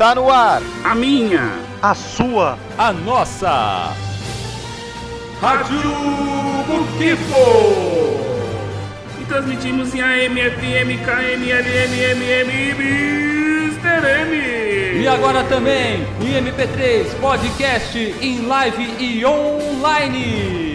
Está no ar. A minha. A sua. A nossa. Rádio Muquipo. E transmitimos em AM, FM, KM, LM, MM e Mr. M. E agora também em MP3, podcast, em live e online.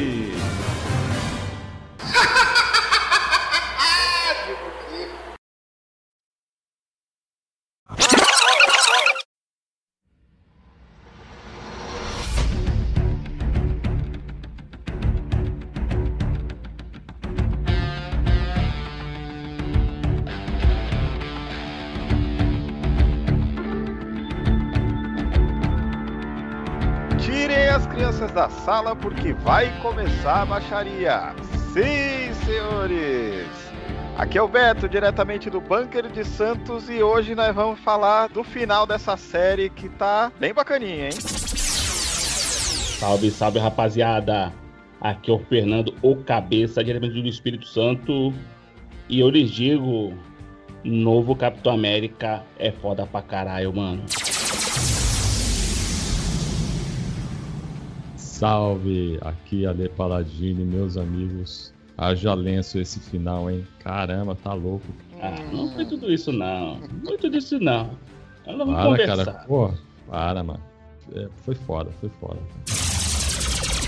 Sala porque vai começar a baixaria. Sim, senhores. Aqui é o Beto, diretamente do Bunker de Santos, e hoje nós vamos falar do final dessa série que tá bem bacaninha, hein? Salve, salve rapaziada! Aqui é o Fernando, o cabeça, diretamente do Espírito Santo. E eu lhes digo: novo Capitão América é foda pra caralho, mano. Salve, aqui Ale Paladini, meus amigos. Haja lenço esse final, hein? Caramba, tá louco. Ah, não foi tudo isso, não. Não foi tudo isso, não. Nós vamos Para, conversar. cara. Pô, para, mano. É, foi foda, foi foda.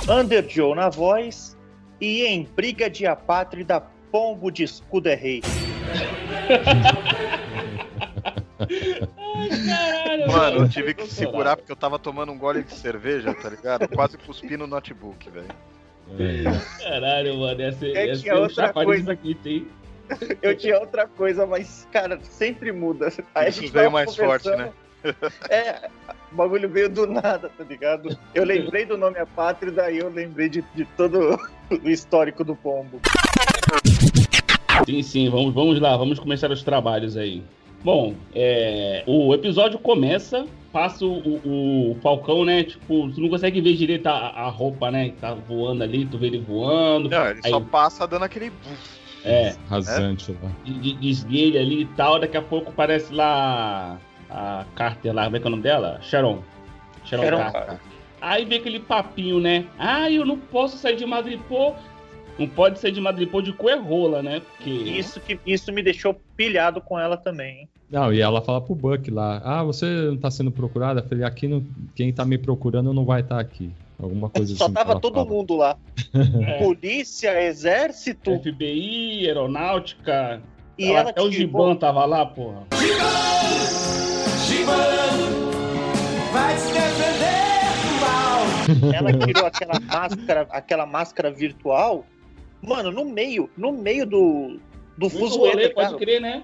Under Joe na voz e em briga de apátrida, pombo de escudo é rei. Caralho, Mano, eu tive que segurar porque eu tava tomando um gole de cerveja, tá ligado? Quase cuspi no notebook, velho. É, Caralho, mano. Ia ser, É ia que ser um outra coisa. aqui, tem. Eu tinha outra coisa, mas, cara, sempre muda. Aí a Isso gente veio mais forte, né? É, o bagulho veio do nada, tá ligado? Eu lembrei do nome apátrida e eu lembrei de, de todo o histórico do pombo. Sim, sim, vamos, vamos lá, vamos começar os trabalhos aí. Bom, é, o episódio começa, passa o, o- o Falcão, né? Tipo, tu não consegue ver direito a, a roupa, né? Que tá voando ali, tu vê ele voando. Não, ele aí, só passa dando aquele. É, rasante lá. de, de, desguelha ali e tal. Daqui a pouco parece lá a Carter lá, como é que é o nome dela? Sharon. Sharon, Sharon Carter. Carter. Aí vem aquele papinho, né? Ah, eu não posso sair de Madripoor. Não pode sair de Madripoor de coerrola, né? Porque. Isso, que, isso me deixou pilhado com ela também. hein? Não, e ela fala pro Buck lá: Ah, você não tá sendo procurada? Eu falei: Aqui não, quem tá me procurando não vai estar aqui. Alguma coisa Só assim. que tava todo fala. mundo lá. É. Polícia, exército. FBI, aeronáutica. E ela ela até o Giban tava lá, porra. ela tirou aquela máscara, aquela máscara virtual, mano, no meio, no meio do, do fuzuê, rolê, pode crer, né?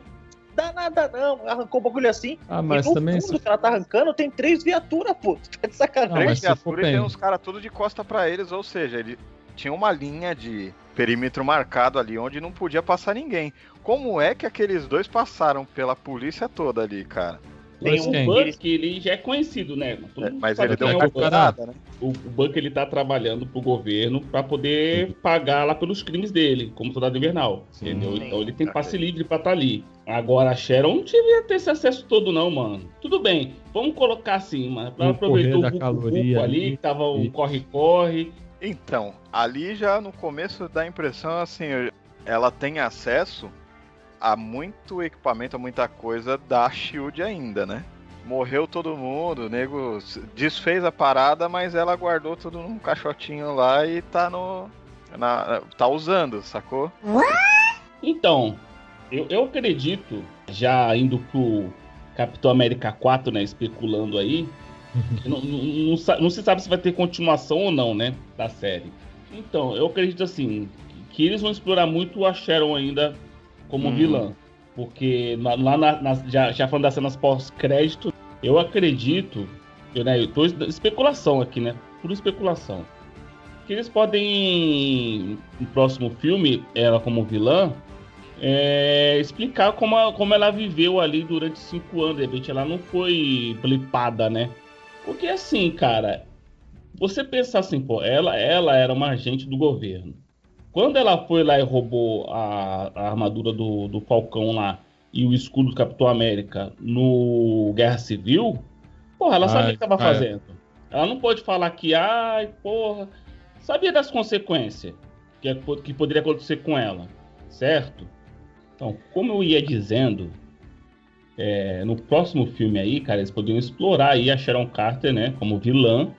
Dá nada não, arrancou o bagulho assim. Ah, mas e no também. fundo que ela tá arrancando tem três viaturas, pô. Tá de sacanagem. Três se viaturas e tem uns caras tudo de costa pra eles, ou seja, ele tinha uma linha de perímetro marcado ali onde não podia passar ninguém. Como é que aqueles dois passaram pela polícia toda ali, cara? Tem Mas um quem? Buck, ele já é conhecido, né? É, mas ele deu uma é o Buck. carteirada, né? O, o Buck, ele tá trabalhando pro governo pra poder pagar lá pelos crimes dele, como soldado invernal. Sim. Entendeu? Sim. Então ele tem Ok. passe livre pra estar ali. Agora a Sharon não devia ter esse acesso todo, não, mano. Tudo bem, vamos colocar assim, mano. Ela aproveitou correr o caloria ali, ali, que tava um corre-corre. Então, ali já no começo dá a impressão assim, ela tem acesso a muito equipamento, a muita coisa da Shield ainda, né? Morreu todo mundo, o nego desfez a parada, mas ela guardou tudo num caixotinho lá e tá no. na- tá usando, sacou? Então, eu, eu acredito, já indo pro Capitão América 4, né, especulando aí, não, não- não não se sabe se vai ter continuação ou não, né, da série. Então, eu acredito assim, que eles vão explorar muito a Sharon ainda como Hum. vilã. Porque na- lá na, nas- já, já falando das cenas pós-crédito, eu acredito, eu, né, eu tô es- especulação aqui, né, pura especulação, que eles podem, no próximo filme, ela como vilã, é, explicar como, a- como ela viveu ali durante cinco anos. De repente ela não foi blipada, né? Porque assim, cara, você pensar assim, pô, ela, ela era uma agente do governo. Quando ela foi lá e roubou a, a armadura do, do Falcão lá e o escudo do Capitão América no Guerra Civil, Porra, ela sabia o que tava ai. fazendo. Ela não pode falar que, ai, porra. Sabia das consequências que, é- que poderia acontecer com ela, certo? Então, como eu ia dizendo, é, no próximo filme aí, cara, eles poderiam explorar aí a Sharon Carter, né, como vilã.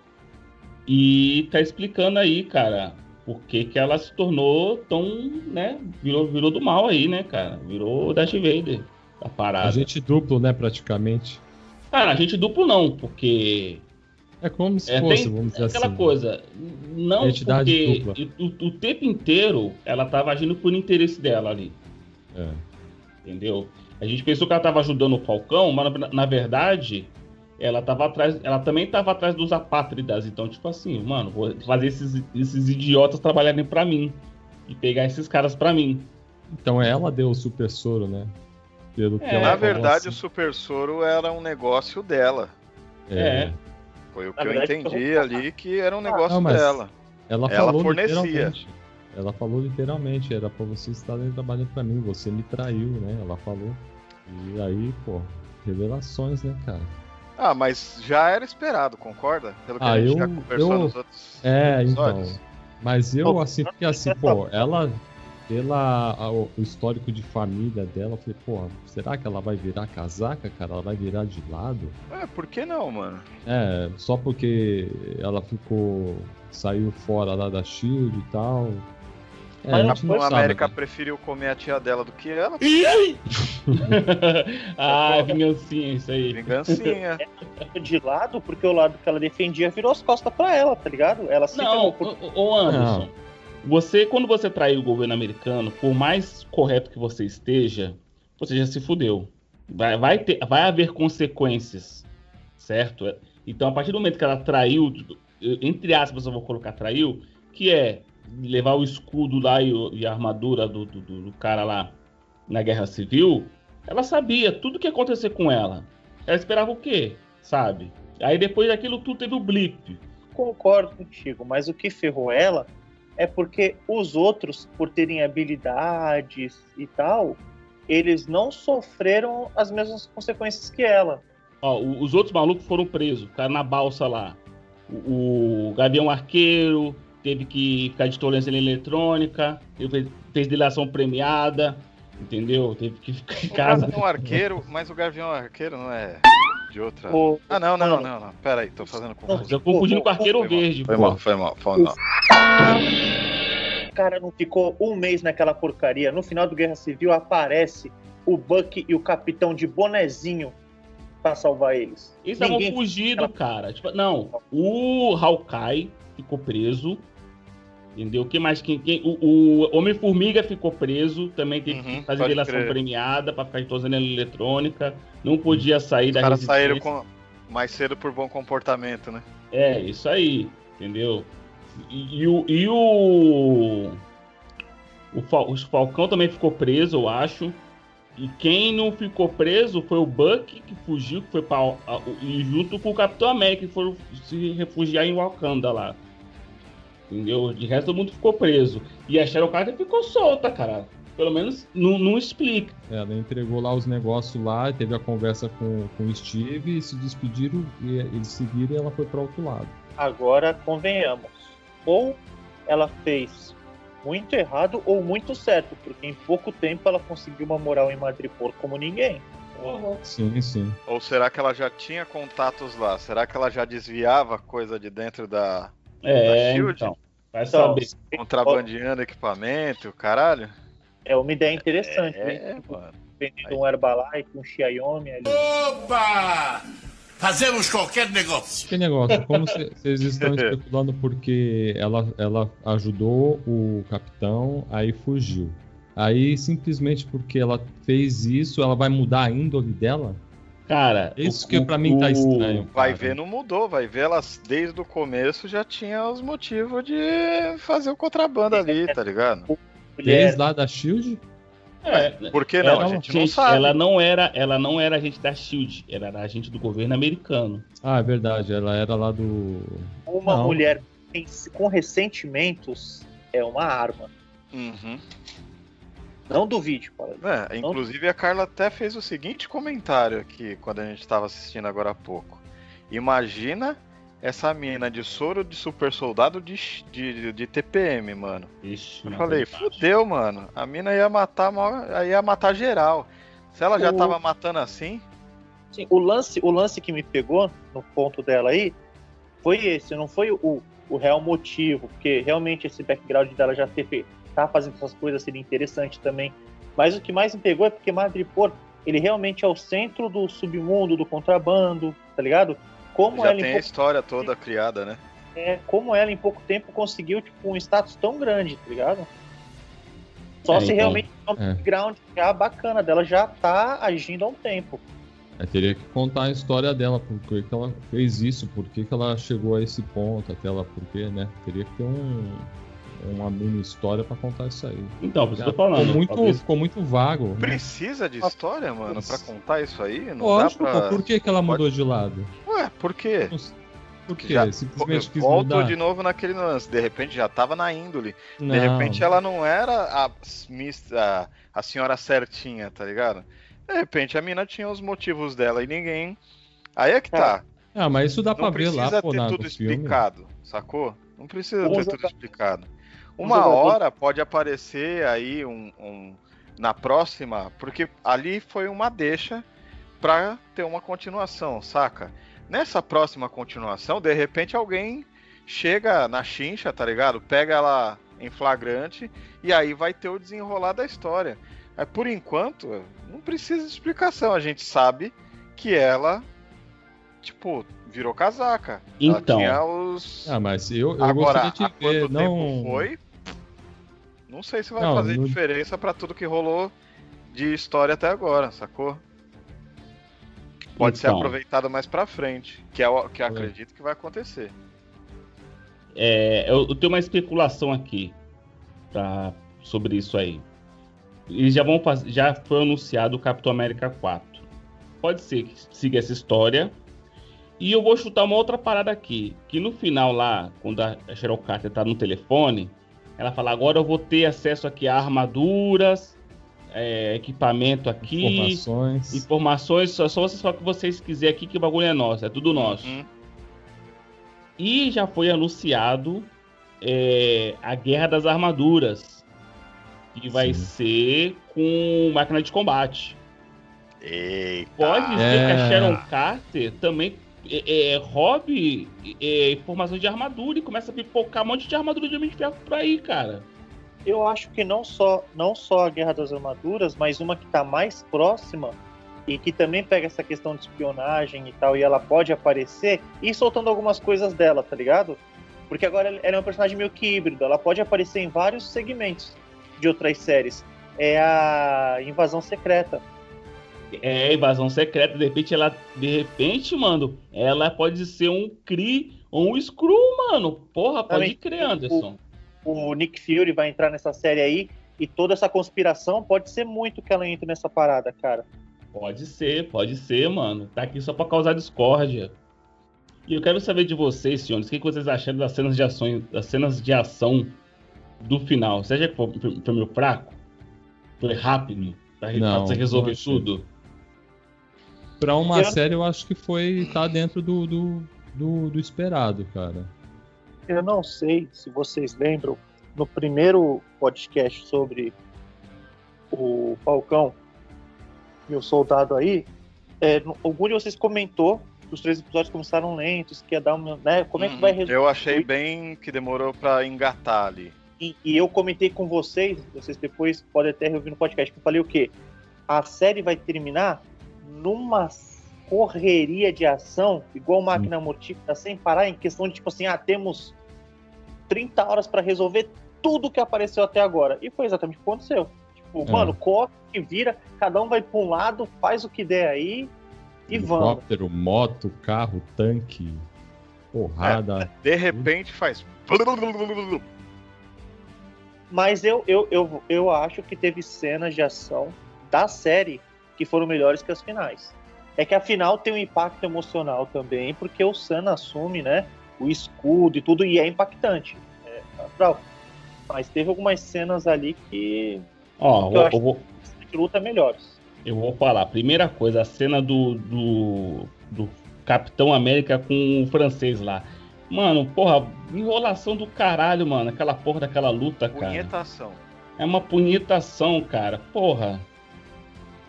E tá explicando aí, cara, por que que ela se tornou tão, né, virou, virou do mal aí, né, cara? Virou Darth Vader, a parada. Agente duplo, né, praticamente. Cara, a gente duplo não, porque É como se é, fosse, tem vamos dizer aquela assim. coisa. Não porque o, o tempo inteiro ela tava agindo por interesse dela ali, É. entendeu? A gente pensou que ela tava ajudando o Falcão, mas na, na verdade ela tava atrás, ela também tava atrás dos apátridas. Então, tipo assim, mano, vou fazer esses, esses idiotas trabalharem pra mim e pegar esses caras pra mim. Então ela deu o super soro, né? Pelo que É, ela Na verdade, o assim. Super Soro era um negócio dela. É. Foi o Na que eu verdade, entendi eu- ali que era um negócio não, dela. Ela Ela falou fornecia. literalmente. Ela falou literalmente, era pra você estar trabalhando pra mim, você me traiu, né? Ela falou. E aí, pô, revelações, né, cara? Ah, mas já era esperado, concorda? Pelo que Ah, a gente eu- já conversou eu- nos outros É, episódios. então. Mas eu, assim, porque assim, pô, ela, pela a- o histórico de família dela, eu falei, pô, será que ela vai virar casaca, cara? Ela vai virar de lado? É, por que não, mano? É, só porque ela ficou. saiu fora lá da Shield e tal. É, Mas a não sabe. América né? preferiu comer a tia dela do que ela. ah, vingancinha, isso aí. Vingancinha. De lado, porque o lado que ela defendia virou as costas pra ela, tá ligado? Ela se Não, por ô, Anderson, você, quando você traiu o governo americano, por mais correto que você esteja, você já se fudeu. Vai, vai, ter, vai haver consequências, certo? Então, a partir do momento que ela traiu, entre aspas, eu vou colocar traiu, que é levar o escudo lá e, o- e a armadura do, do- do- cara lá na guerra civil, ela sabia tudo que ia acontecer com ela. Ela esperava o quê? Sabe? Aí depois daquilo tudo teve o blip. Concordo contigo, mas o que ferrou ela é porque os outros, por terem habilidades e tal, eles não sofreram as mesmas consequências que ela. Ó, o- os outros malucos foram presos, ficaram na balsa lá. O, o Gavião Arqueiro teve que ficar de tornozela eletrônica, ele fez, delação premiada, entendeu? Teve que ficar em O casa. Gavião Arqueiro, mas o Gavião Arqueiro não é de outra. O, Ah, não, não, não, não. Pera aí, tô fazendo Eu confusão. tô confundindo com o Arqueiro Foi mal, Verde. Foi pô. mal, foi mal, foi mal. cara não ficou um mês naquela porcaria. No final do Guerra Civil aparece o Buck e o capitão de bonezinho pra salvar eles. Eles estavam fugindo, cara. Tipo, não, o Hawkeye ficou preso. Entendeu? Quem mais? Quem, quem- o o Homem-Formiga ficou preso, também teve Uhum, que fazer delação crer. premiada pra ficar de tornozela eletrônica. Não podia sair Os da caras saíram com mais cedo por bom comportamento, né? É, isso aí, entendeu? E, e o. E o, o, Fal- o Falcão também ficou preso, eu acho. E quem não ficou preso foi o Buck, que fugiu, que foi pra. E junto com o Capitão América, que foram se refugiar em Wakanda lá. Entendeu? De resto, todo mundo ficou preso. E a Sharon Carter ficou solta, cara. Pelo menos não, não explica. Ela entregou lá os negócios lá, teve a conversa com, com o Steve, e se despediram, e eles seguiram e ela foi para outro lado. Agora, convenhamos. Ou ela fez muito errado ou muito certo, porque em pouco tempo ela conseguiu uma moral em Madripoor como ninguém. Sim, sim. Ou será que ela já tinha contatos lá? Será que ela já desviava coisa de dentro da. É, então. Vai Então, saber. contrabandeando equipamento, caralho? É uma ideia interessante, hein? É, mano. Vendendo um Herbalife, um Xiaomi ali. Opa! Fazemos qualquer negócio. Que negócio, como cê- vocês estão especulando porque ela, ela ajudou o capitão, aí fugiu. Aí simplesmente porque ela fez isso, ela vai mudar a índole dela? Cara, Isso o- que pra mim tá estranho. Vai cara. ver, não mudou. Vai ver, elas desde o começo já tinha os motivos de fazer o contrabando ali, tá ligado? Desde lá da Shield? É, Por que não? Ela- a gente, não gente, sabe. Ela não era, ela não era agente da Shield, ela era agente do governo americano. Ah, é verdade, ela era lá do. uma Não. mulher com ressentimentos é uma arma. Uhum. Não duvide, Paulo. É, inclusive a Carla até fez o seguinte comentário aqui quando a gente estava assistindo agora há pouco. Imagina essa mina de soro de super soldado de, de, de TPM, mano. Ixi, Eu falei, é fudeu, mano. A mina ia matar, ia matar geral. Se ela já O- tava matando assim, Sim, o lance, o lance que me pegou no ponto dela aí foi esse, não foi o, o real motivo, porque realmente esse background dela já ter feito, tá fazendo essas coisas seria interessante também. Mas o que mais me pegou é porque Madripoor, ele realmente é o centro do submundo, do contrabando, tá ligado? Como já ela, em tem a história toda criada, né? é, como ela em pouco tempo conseguiu tipo, um status tão grande, tá ligado? Só É, se então, realmente é um é. background já bacana dela, já tá agindo há um tempo. Teria que contar a história dela, por que que ela fez isso, por que que ela chegou a esse ponto, até ela, por quê, né? Teria que ter um, uma mini história pra contar isso aí. Então, por isso que eu tô ficou, falando. muito, talvez- ficou muito vago. né? Precisa de história, mano, pra contar isso aí? Não Lógico, dá pra... por que, que ela mudou de lado? Ué, por quê? Por quê? Já- Simplesmente quis Volto mudar? de novo naquele lance. De repente já tava na índole. Não. De repente ela não era a, miss- a, a senhora certinha, tá ligado? De repente a mina tinha os motivos dela e ninguém. Aí é que tá. Ah, mas isso dá Não pra ver precisa lá, pô, ter na, tudo filme. explicado, sacou? Não precisa Vamos ter tudo explicado. Uma hora pode aparecer aí um, um- na próxima, porque ali foi uma deixa pra ter uma continuação, saca? Nessa próxima continuação, de repente alguém chega na chincha, tá ligado? Pega ela em flagrante e aí vai ter o desenrolar da história. Mas por enquanto, não precisa de explicação. A gente sabe que ela, tipo, virou casaca. Então. Ela tinha os. Ah, mas eu, eu Agora, gostaria de ver, quanto não... tempo foi? Não sei se vai Não, fazer no- diferença pra tudo que rolou de história até agora, sacou? Pode ser Então. aproveitado mais pra frente, que é o que eu acredito que vai acontecer. É, eu, eu tenho uma especulação aqui pra, sobre isso aí. Eles já vão já foi anunciado o Capitão América 4. Pode ser que siga essa história. E eu vou chutar uma outra parada aqui, que no final lá, quando a Cheryl Carter tá no telefone, ela fala: agora eu vou ter acesso aqui a armaduras, é, equipamento aqui, Informações. informações. Só, só vocês falam o que vocês quiserem aqui, que o bagulho é nosso, é tudo nosso. Uhum. E já foi anunciado é, a Guerra das Armaduras, que vai Sim. ser com máquina de combate. Eita. Pode ser que É. a Sharon Carter também é, é, roube é, informações de armadura e começa a pipocar um monte de armadura de Homem de Ferro por aí, cara. Eu acho que não só, não só a Guerra das Armaduras, mas uma que tá mais próxima e que também pega essa questão de espionagem e tal, e ela pode aparecer e soltando algumas coisas dela, tá ligado? Porque agora ela é um personagem meio que híbrido, ela pode aparecer em vários segmentos de outras séries. É a Invasão Secreta. É, invasão secreta, de repente ela, de repente, mano, ela pode ser um Kree ou um Screw, mano. Porra, pode Também. crer, Anderson. O Nick Fury vai entrar nessa série aí e toda essa conspiração pode ser muito que ela entre nessa parada, cara. Pode ser, pode ser, mano. Tá aqui só pra causar discórdia. E eu quero saber de vocês, senhores, o que vocês acharam das cenas de ação, das cenas de ação do final? Você acha que foi, foi- foi meio fraco? Foi rápido? Pra, re- Não, pra você resolver não achei. tudo? Pra uma Eu- série, eu acho que foi. tá dentro do, do, do, do esperado, cara. Eu não sei se vocês lembram, no primeiro podcast sobre o Falcão e o Soldado aí, é, algum de vocês comentou que os três episódios começaram lentos, que ia dar uma. Né, como é que vai Uhum. resolver? Eu achei bem que demorou pra engatar ali. E, e eu comentei com vocês, vocês depois podem até reouvir no podcast, que eu falei o quê? A série vai terminar numa correria de ação, igual máquina mortífera, sem parar, em questão de tipo assim, ah, temos 30 horas pra resolver tudo que apareceu até agora. E foi exatamente o que aconteceu. Tipo, É. mano, corre, vira, cada um vai pra um lado, faz o que der aí e vamos. Helicóptero, moto, carro, tanque, porrada. De repente faz. Mas eu, eu, eu, eu acho que teve cenas de ação da série que foram melhores que as finais. É que a final tem um impacto emocional também, porque o Sam assume, né, o escudo e tudo, e é impactante. É natural. Mas teve algumas cenas ali que Ó, Eu eu, acho- eu vou, de luta melhores. eu vou falar. Primeira coisa, a cena do, do, do Capitão América com o francês lá. Mano, porra, enrolação do caralho, mano. Aquela porra daquela luta, cara. Punhetação. É uma punhetação, cara. Porra.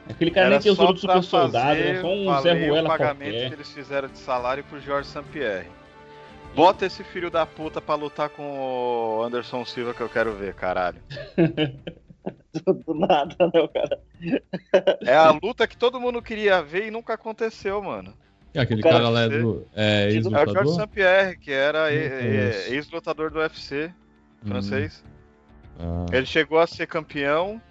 Aquele cara Era nem tem o só do super pra soldado, fazer é só um Zé o Ruela pagamento qualquer. que eles fizeram de salário pro Jorge Sampierre. Bota esse filho da puta pra lutar com o Anderson Silva que eu quero ver, caralho. Do nada, né, cara? É a luta que todo mundo queria ver e nunca aconteceu, mano. E aquele O cara cara, lá é do. É, É o Jorge? Sampierre, que era ex-lutador do UFC francês. Ah, Ele chegou a ser campeão,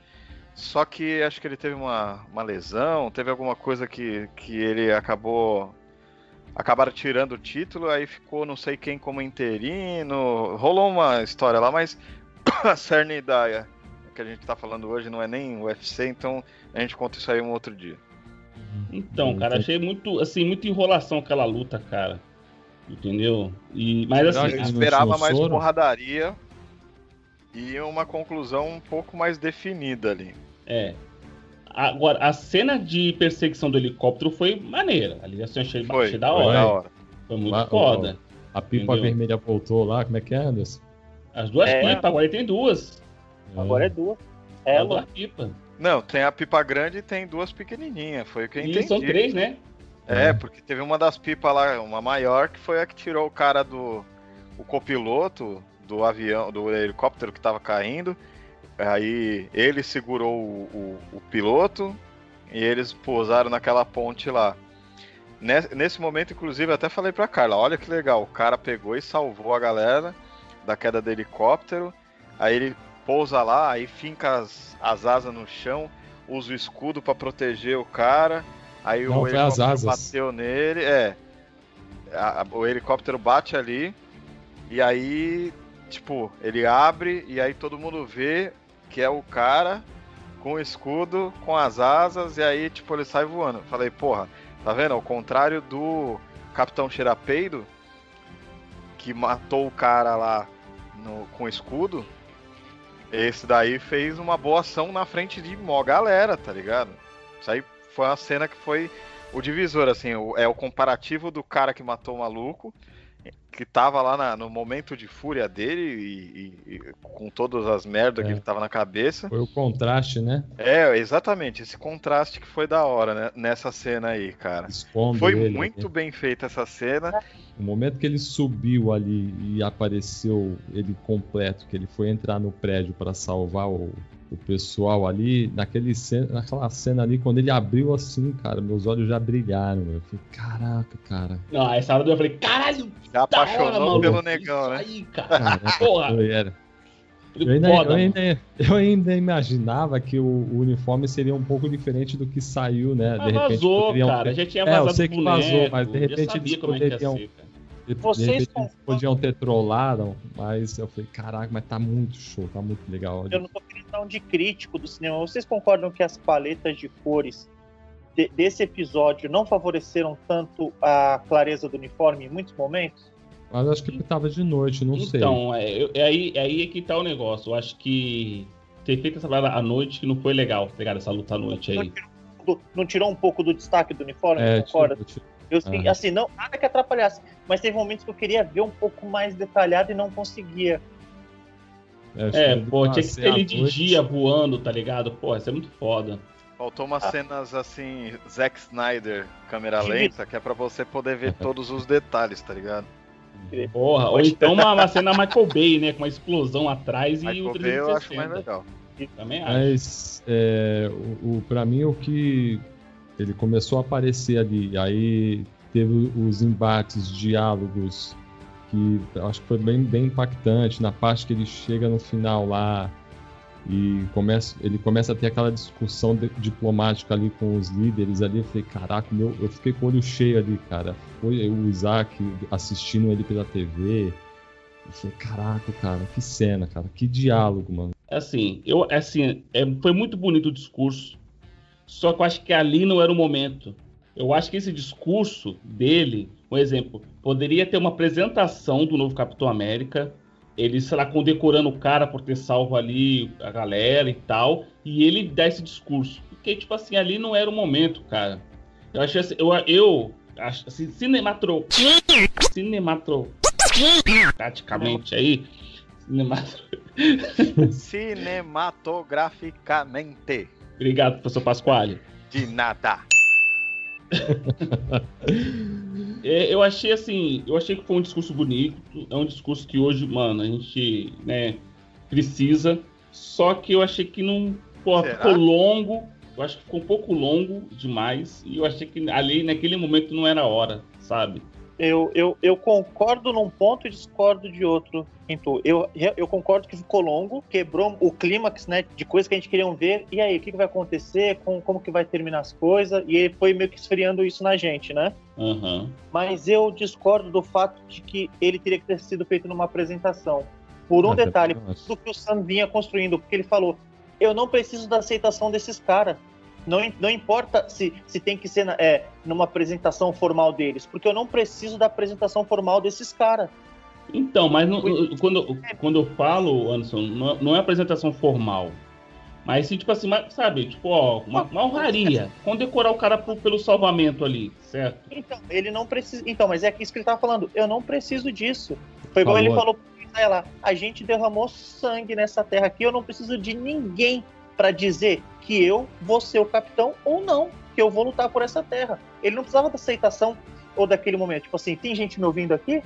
só que acho que ele teve uma, uma lesão, teve alguma coisa que, que ele acabou. Acabaram tirando o título, aí ficou não sei quem como interino. Rolou uma história lá, mas a cerne da que a gente tá falando hoje não é nem o UFC, então a gente conta isso aí um outro dia. Então, cara, achei muito, assim, muita enrolação aquela luta, cara. Entendeu? E, mas assim, Eu esperava tinham mais porradaria e uma conclusão um pouco mais definida ali. é. Agora, a cena de perseguição do helicóptero foi maneira. Ali eu achei, Foi, achei da foi hora. da hora. Foi muito Lá- foda. a pipa Entendeu? vermelha voltou lá, como é que é, Anderson? As duas É. pipas, agora ele tem duas. Agora é duas. As Ela, duas pipas. Não, tem a pipa grande e tem duas pequenininhas, foi o que eu E entendi. são três, né? É, porque teve uma das pipas lá, uma maior, que foi a que tirou o cara do. o copiloto do avião, do helicóptero que tava caindo. Aí ele segurou o, o- o piloto e eles pousaram naquela ponte lá. Nes- Nesse momento, inclusive, até falei pra Carla: olha que legal, o cara pegou e salvou a galera da queda do helicóptero. Aí ele pousa lá, aí finca as, as asas no chão, usa o escudo pra proteger o cara. Aí Não, o helicóptero bateu nele, é. A- a- o helicóptero bate ali e aí, tipo, ele abre e aí todo mundo vê que é o cara com o escudo, com as asas e aí, tipo, ele sai voando. Falei, porra, tá vendo? Ao contrário do Capitão Xerapeido, que matou o cara lá no- com o escudo, esse daí fez uma boa ação na frente de mó galera, tá ligado? Isso aí foi uma cena que foi o divisor, assim, o- é o comparativo do cara que matou o maluco, que tava lá na- no momento de fúria dele e, e- e com todas as merdas É. que ele tava na cabeça. Foi o contraste, né? É, exatamente, esse contraste que foi da hora, né, nessa cena aí, cara. Expondo Foi ele, muito né? bem feita essa cena. O momento que ele subiu ali e apareceu ele completo, que ele foi entrar no prédio para salvar o, o pessoal ali, naquele cena, naquela cena ali, quando ele abriu assim, cara, meus olhos já brilharam. Eu falei, caraca, cara. Não, essa hora eu falei, caralho, Já hora, apaixonou pelo negão, né? Aí, cara. Porra. eu, Eu, ainda, foda, eu, ainda, eu ainda imaginava que o, o uniforme seria um pouco diferente do que saiu, né? Mas vazou, poderiam cara. ter- Já tinha É, eu vazado sei que boneco, vazou, mas de repente eles é poderiam- cara. De, de Vocês repente eles concordam? podiam ter trollado, mas eu falei, caraca, mas tá muito show, tá muito legal. eu não tô querendo dar um de crítico do cinema. Vocês concordam que as paletas de cores de- desse episódio não favoreceram tanto a clareza do uniforme em muitos momentos? Mas acho que tava de noite, não sei. Então, é, é aí, é aí que tá o negócio. Eu acho que ter feito essa parada à noite que não foi legal, tá ligado? Essa luta à noite aí. Do- Não tirou um pouco do destaque do uniforme? É, concorda? tipo, tipo, Eu, Ah. assim, não, nada que atrapalhasse, mas teve momentos que eu queria ver um pouco mais detalhado e não conseguia. É, que pô, tinha que ser ele de dia voando, tá ligado? Pô, isso é muito foda. Faltou umas cenas assim, Zack Snyder, câmera lenta, que é pra você poder ver todos os detalhes, tá ligado? Porra, ou então uma, uma cena Michael Bay, né? Com uma explosão atrás e Michael o Bay eu acho mais 360. legal. Também acho. Mas é, o, o, pra mim o que ele começou a aparecer ali, aí teve os embates, diálogos, que eu acho que foi bem, bem impactante, na parte que ele chega no final lá e começa, ele começa a ter aquela discussão de- diplomática ali com os líderes ali, eu falei, caraca, meu, eu fiquei com o olho cheio ali, cara. Foi o Isaac assistindo ele pela TV. Eu falei, caraca, cara, que cena, cara, que diálogo, mano. Assim, eu, assim, é, foi muito bonito o discurso. Só que eu acho que ali não era o momento. Eu acho que esse discurso dele, um exemplo, poderia ter uma apresentação do novo Capitão América, ele, sei lá, condecorando o cara por ter salvo ali a galera e tal, e ele dar esse discurso. Porque, tipo assim, ali não era o momento, cara. Eu achei assim, eu, eu acho, assim, cinematro, cinematro, praticamente aí, cinematro, Cinematograficamente. Obrigado, professor Pasquale. De nada. É, eu achei assim, eu achei que foi um discurso bonito, é um discurso que hoje, mano, a gente, né, precisa. Só que eu achei que não, pô, ficou longo. Eu acho que ficou um pouco longo demais e eu achei que ali naquele momento não era a hora, sabe? Eu, eu, eu concordo num ponto e discordo de outro, Quinto. Eu, eu concordo que ficou longo, quebrou o clímax, né, de coisas que a gente queria ver. E aí, o que, que vai acontecer? Com, como que vai terminar as coisas? E ele foi meio que esfriando isso na gente, né? Aham. Mas eu discordo do fato de que ele teria que ter sido feito numa apresentação. Por um Até detalhe, do que o Sam vinha construindo, porque ele falou: eu não preciso da aceitação desses caras. Não, não importa se, se tem que ser na- é, numa apresentação formal deles, porque eu não preciso da apresentação formal desses caras. Então, mas quando, quando eu falo, Anderson, não, é- não é apresentação formal. Mas sim, tipo assim, sabe, tipo, ó, uma, uma honraria. Condecorar o cara por- pelo salvamento ali, certo? Então, ele não precisa. Então, mas é isso que ele tava falando. Eu não preciso disso. Foi igual ele falou pro Israel lá. A gente derramou sangue nessa terra aqui. Eu não preciso de ninguém pra dizer que eu vou ser o capitão ou não. Que eu vou lutar por essa terra. Ele não precisava da aceitação ou daquele momento. Tipo assim, tem gente me ouvindo aqui?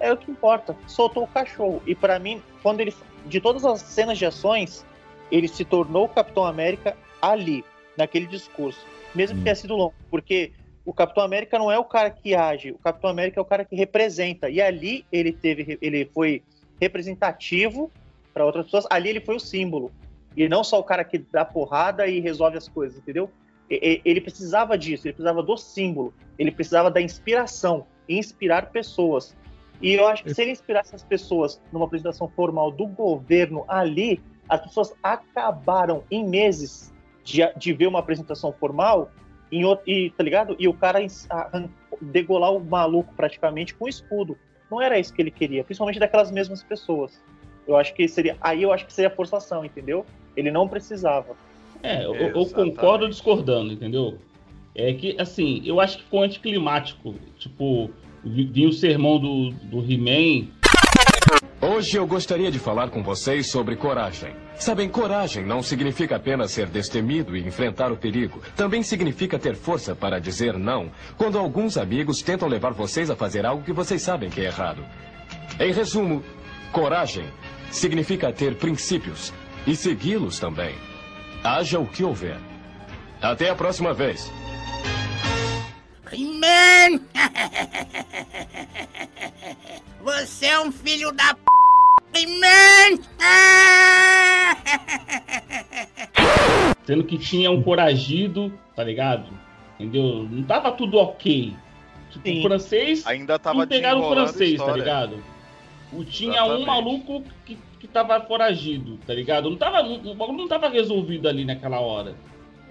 É o que importa. Soltou o cachorro. E pra mim, quando ele. De todas as cenas de ações, ele se tornou o Capitão América ali, naquele discurso. Mesmo que Hum. tenha sido longo. Porque o Capitão América não é o cara que age, o Capitão América é o cara que representa. E ali ele teve, ele foi representativo para outras pessoas. Ali ele foi o símbolo e não só o cara que dá porrada e resolve as coisas, entendeu? Ele precisava disso, ele precisava do símbolo, ele precisava da inspiração, inspirar pessoas. E eu acho que se ele inspirasse as pessoas numa apresentação formal do governo ali, as pessoas acabaram em meses de, de ver uma apresentação formal em e, tá ligado? E o cara degolar o maluco praticamente com escudo. Não era isso que ele queria, principalmente daquelas mesmas pessoas. Eu acho que seria. Aí eu acho que seria forçação, entendeu? Ele não precisava. É, eu, eu concordo discordando, entendeu? É que, assim, eu acho que ficou anticlimático. Tipo, vi- vinha o sermão do, do He-Man. Hoje eu gostaria de falar com vocês sobre coragem. Sabem, coragem não significa apenas ser destemido e enfrentar o perigo. Também significa ter força para dizer não quando alguns amigos tentam levar vocês a fazer algo que vocês sabem que é errado. Em resumo, coragem significa ter princípios e segui-los também. Haja o que houver. Até a próxima vez. Man! Você é um filho da p. Man! Sendo que tinha um foragido, tá ligado? Entendeu? Não tava tudo ok. Tipo, Sim. o francês. Ainda tava pegaram o francês, tá ligado? O, tinha um Exatamente. maluco que, que tava foragido, tá ligado? Não tava, o bagulho não tava resolvido ali naquela hora.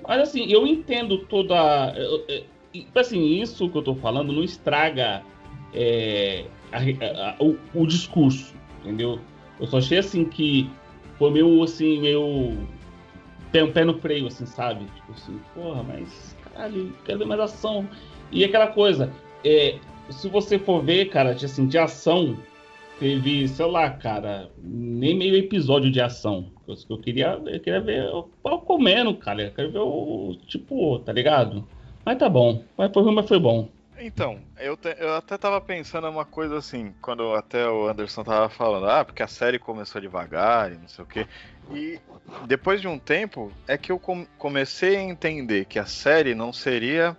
Mas assim, eu entendo toda. eu- eu- e, Assim, isso que eu tô falando não estraga é, a- a- a- o, o discurso, entendeu? Eu só achei assim que foi meio assim, meio. Pé, um pé no freio, assim, sabe? Tipo assim, porra, mas caralho, quero ver mais ação. E aquela coisa, é, se você for ver, cara, de, assim, de ação, teve, sei lá, cara, nem meio episódio de ação. Eu, eu queria, eu queria ver o pau comendo, cara. Eu queria ver o. Tipo, tá ligado? Mas tá bom. Mas foi mas foi bom. Então, eu, te- eu até tava pensando uma coisa assim, quando até o Anderson tava falando, ah, porque a série começou devagar e não sei o quê. E depois de um tempo, é que eu com- comecei a entender que a série não seria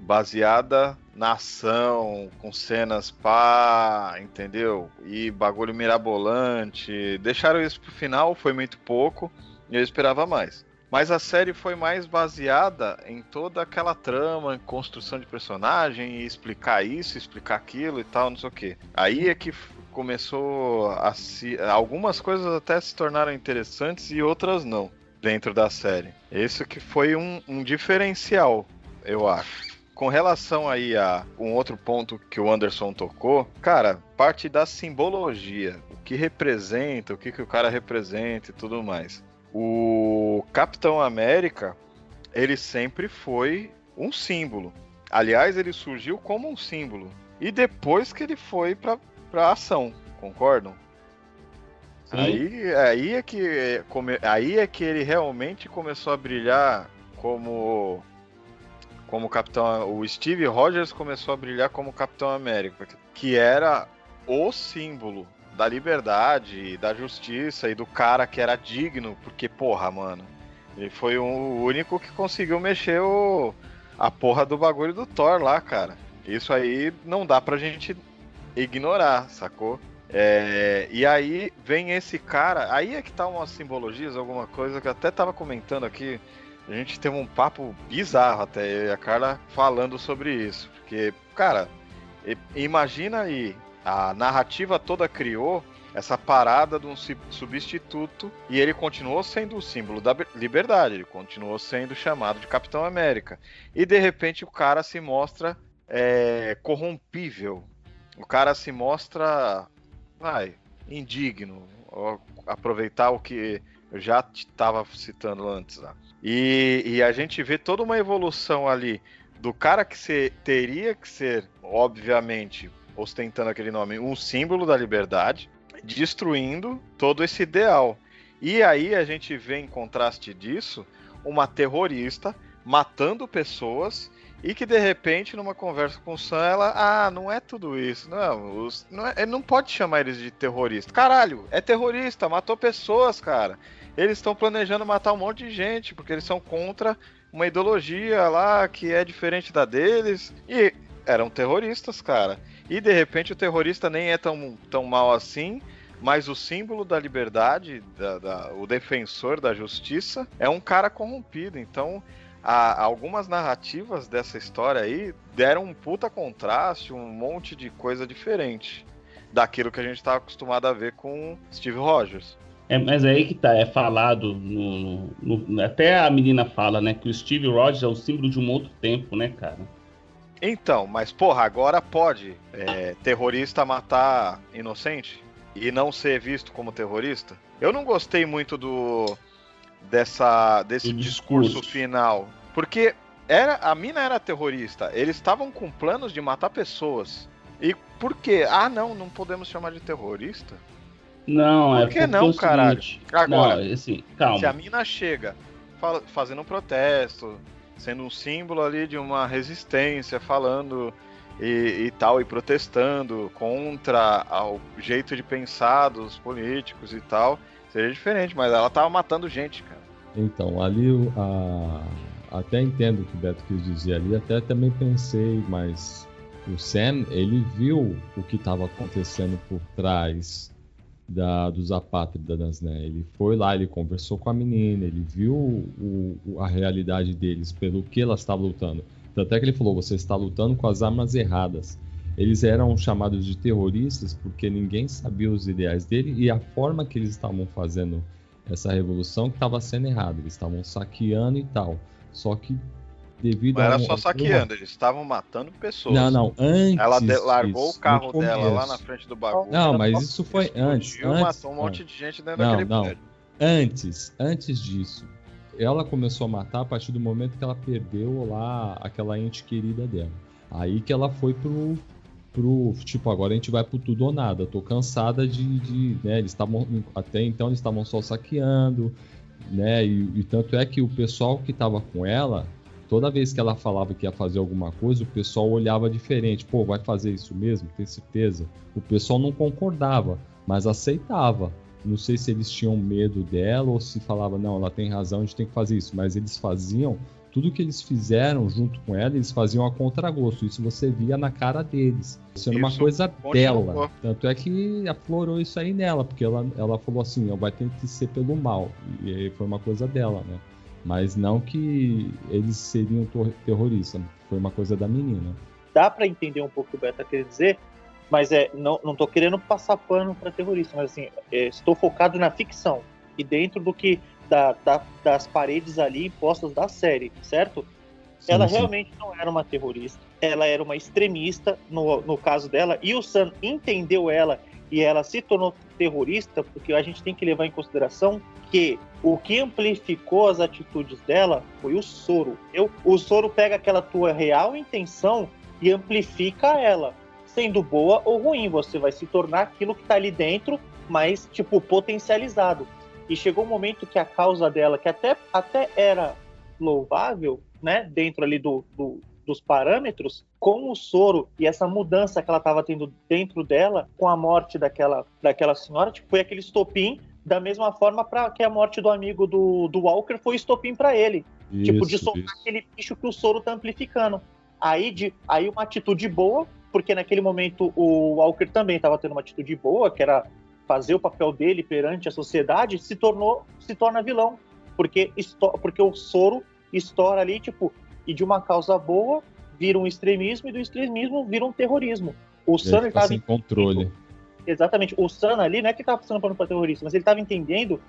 baseada na ação, com cenas pá, entendeu? E bagulho mirabolante. Deixaram isso pro final, foi muito pouco, e eu esperava mais. Mas a série foi mais baseada em toda aquela trama, construção de personagem, e explicar isso, explicar aquilo e tal, não sei o que. Aí é que começou a se. Algumas coisas até se tornaram interessantes e outras não, dentro da série. Isso que foi um, um diferencial, eu acho. Com relação aí a um outro ponto que o Anderson tocou, cara, parte da simbologia, o que representa, o que, que o cara representa e tudo mais. O Capitão América, ele sempre foi um símbolo. Aliás, ele surgiu como um símbolo. E depois que ele foi pra, pra ação, concordam? Aí, aí, é que, come- aí é que ele realmente começou a brilhar como como Capitão. O Steve Rogers começou a brilhar como Capitão América, que era o símbolo da liberdade, da justiça e do cara que era digno, porque, porra, mano, ele foi o único que conseguiu mexer o, a porra do bagulho do Thor lá, cara. Isso aí não dá pra gente ignorar, sacou? É, e aí vem esse cara, aí é que tá umas simbologias, alguma coisa que eu até tava comentando aqui. A gente teve um papo bizarro até, eu e a Carla falando sobre isso. Porque, cara, imagina aí, a narrativa toda criou essa parada de um substituto e ele continuou sendo o símbolo da be- liberdade, ele continuou sendo chamado de Capitão América. E de repente o cara se mostra é, corrompível. O cara se mostra, vai, indigno. Aproveitar o que eu já estava citando antes lá. E, e a gente vê toda uma evolução ali do cara que se, teria que ser, obviamente, ostentando aquele nome, um símbolo da liberdade, destruindo todo esse ideal. E aí a gente vê em contraste disso uma terrorista matando pessoas e que de repente numa conversa com o Sam ela, ah, não é tudo isso, não, os, não é- não pode chamar eles de terrorista. Caralho, é terrorista, matou pessoas, cara. Eles estão planejando matar um monte de gente porque eles são contra uma ideologia lá que é diferente da deles e eram terroristas, cara. E de repente o terrorista nem é tão, tão mal assim, mas o símbolo da liberdade, da- da- o defensor da justiça, é um cara corrompido. Então, a- algumas narrativas dessa história aí deram um puta contraste, um monte de coisa diferente daquilo que a gente estava acostumado a ver com Steve Rogers. É, mas é aí que tá, é falado, no, no- até a menina fala, né, que o Steve Rogers é o símbolo de um outro tempo, né, cara? Então, mas porra, agora pode é, terrorista matar inocente e não ser visto como terrorista? Eu não gostei muito do dessa desse discurso. discurso. final, porque era a mina era terrorista, eles estavam com planos de matar pessoas. E por quê? Ah, não, não podemos chamar de terrorista. Não, Por é que porque não, é caralho? seguinte- Agora, não, assim, calma. Se a mina chega fala- fazendo um protesto, sendo um símbolo ali de uma resistência, falando e, e tal, e protestando contra o jeito de pensar dos políticos e tal, seria diferente, mas ela tava matando gente, cara. Então, ali o- a- até entendo o que o Beto quis dizer ali, até também pensei, mas o Sam, ele viu o que estava acontecendo por trás da, dos apátridas, né? Ele foi lá, ele conversou com a menina, ele viu o- o- a realidade deles, pelo que elas estavam lutando. Tanto é que ele falou, você está lutando com as armas erradas. Eles eram chamados de terroristas porque ninguém sabia os ideais dele e a forma que eles estavam fazendo essa revolução que estava sendo errada. Eles estavam saqueando e tal. Só que devido Não era a um- só saqueando, eles estavam matando pessoas. Não, não, antes Ela de- largou disso, o carro dela lá na frente do bagulho. Não, mas isso foi antes. explodiu, antes matou um monte de gente dentro Não, daquele não. prédio. Antes, antes disso, ela começou a matar a partir do momento que ela perdeu lá aquela ente querida dela. Aí que ela foi pro, pro tipo, agora a gente vai pro tudo ou nada. Tô cansada de, de né, eles estavam até então eles estavam só saqueando, né? E, e tanto é que o pessoal que tava com ela, toda vez que ela falava que ia fazer alguma coisa, o pessoal olhava diferente. Pô, vai fazer isso mesmo? Tem certeza? O pessoal não concordava, mas aceitava. Não sei se eles tinham medo dela ou se falava, não, ela tem razão, a gente tem que fazer isso. Mas eles faziam, tudo que eles fizeram junto com ela, eles faziam a contragosto. Isso você via na cara deles. Sendo uma Isso coisa dela. Tanto é que aflorou isso aí nela, porque ela, ela falou assim, vai ter que ser pelo mal. E aí foi uma coisa dela, né? Mas não que eles seriam terroristas. Foi uma coisa da menina. Dá pra entender um pouco o que o Beto querendo dizer, mas é, não, não tô querendo passar pano pra terrorista, mas assim, é, estou focado na ficção e dentro do que da- da- das paredes ali impostas da série, certo? Sim, ela sim. realmente não era uma terrorista, ela era uma extremista no, no caso dela, e o Sam entendeu ela e ela se tornou terrorista, porque a gente tem que levar em consideração que o que amplificou as atitudes dela foi o soro. Eu, o soro pega aquela tua real intenção e amplifica ela. Sendo boa ou ruim, você vai se tornar aquilo que tá ali dentro, mas, tipo, potencializado. E chegou um momento que a causa dela, que até, até era louvável, né, dentro ali do, do dos parâmetros, com o soro e essa mudança que ela estava tendo dentro dela, com a morte daquela, daquela senhora, tipo, foi aquele estopim da mesma forma para que a morte do amigo do, do Walker foi estopim para ele. Isso, tipo, de soltar isso. aquele bicho que o soro tá amplificando. Aí, de, aí uma atitude boa, porque naquele momento o Walker também estava tendo uma atitude boa, que era fazer o papel dele perante a sociedade, se tornou se torna vilão, porque porque o soro estoura ali, tipo, e de uma causa boa vira um extremismo e do extremismo vira um terrorismo. O fica estava sem controle. Exatamente. O Sam ali não é que estava passando pano para terrorista, mas ele estava entendendo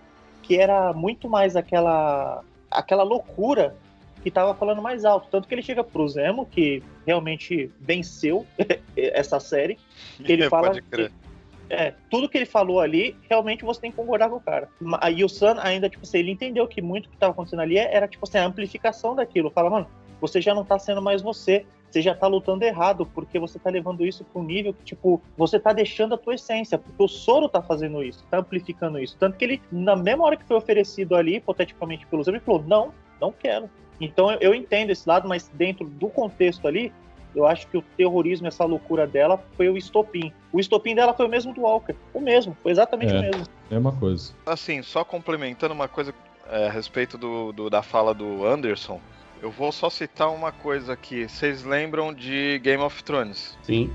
que era muito mais aquela aquela loucura que estava falando mais alto. Tanto que ele chega pro Zemo, que realmente venceu essa série, ele fala Pode crer. que, é, tudo que ele falou ali, realmente você tem que concordar com o cara. Aí o Sam ainda, tipo assim, ele entendeu que muito que estava acontecendo ali era, tipo assim, a amplificação daquilo. Fala, mano, você já não tá sendo mais você. Você já tá lutando errado, porque você tá levando isso para um nível que, tipo, você tá deixando a tua essência, porque o soro tá fazendo isso, tá amplificando isso. Tanto que ele, na mesma hora que foi oferecido ali, hipoteticamente pelo Zemo, ele falou: não, não quero. Então eu, eu entendo esse lado, mas dentro do contexto ali, eu acho que o terrorismo, essa loucura dela, foi o estopim. O estopim dela foi o mesmo do Walker. O mesmo, foi exatamente É. o mesmo. Mesma coisa. Assim, só complementando uma coisa é, a respeito do, do- da fala do Anderson, eu vou só citar uma coisa aqui. Vocês lembram de Game of Thrones? Sim.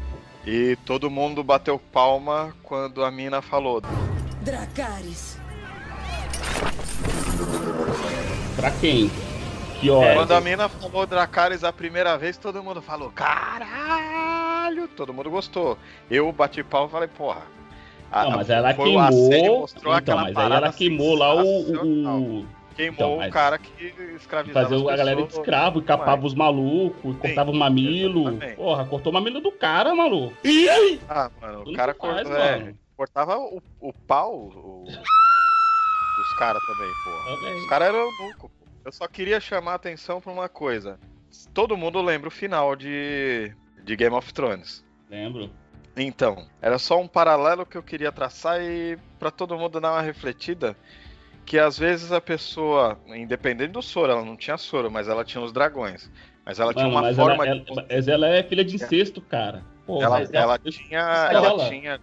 E todo mundo bateu palma quando a mina falou. Dracarys. Pra quem? Que hora? Quando a mina falou Dracarys a primeira vez, todo mundo falou, caralho! Todo mundo gostou. Eu bati palma e falei, porra. a- Não, mas ela queimou. mostrou Então, aquela mas aí ela queimou lá o. o, Queimou então, mas- o cara que escravizava fazer a galera de escravo, e capava os malucos, e cortava o mamilo. exatamente. Porra, cortou o mamilo do cara, maluco. Ah, mano, Tudo o cara faz, cortou, é, cortava o, o pau o- dos caras também, porra. Também. Os caras eram loucos. pô. Eu só queria chamar a atenção pra uma coisa. Todo mundo lembra o final de, de Game of Thrones. Lembro. Então, era só um paralelo que eu queria traçar e pra todo mundo dar uma refletida que às vezes a pessoa, independente do soro, ela não tinha soro, mas ela tinha os dragões. Mas ela tinha Mano, uma mas forma ela, de ela- mas ela é filha de incesto, cara. Porra, ela, mas ela deixa- tinha, ela ela. tinha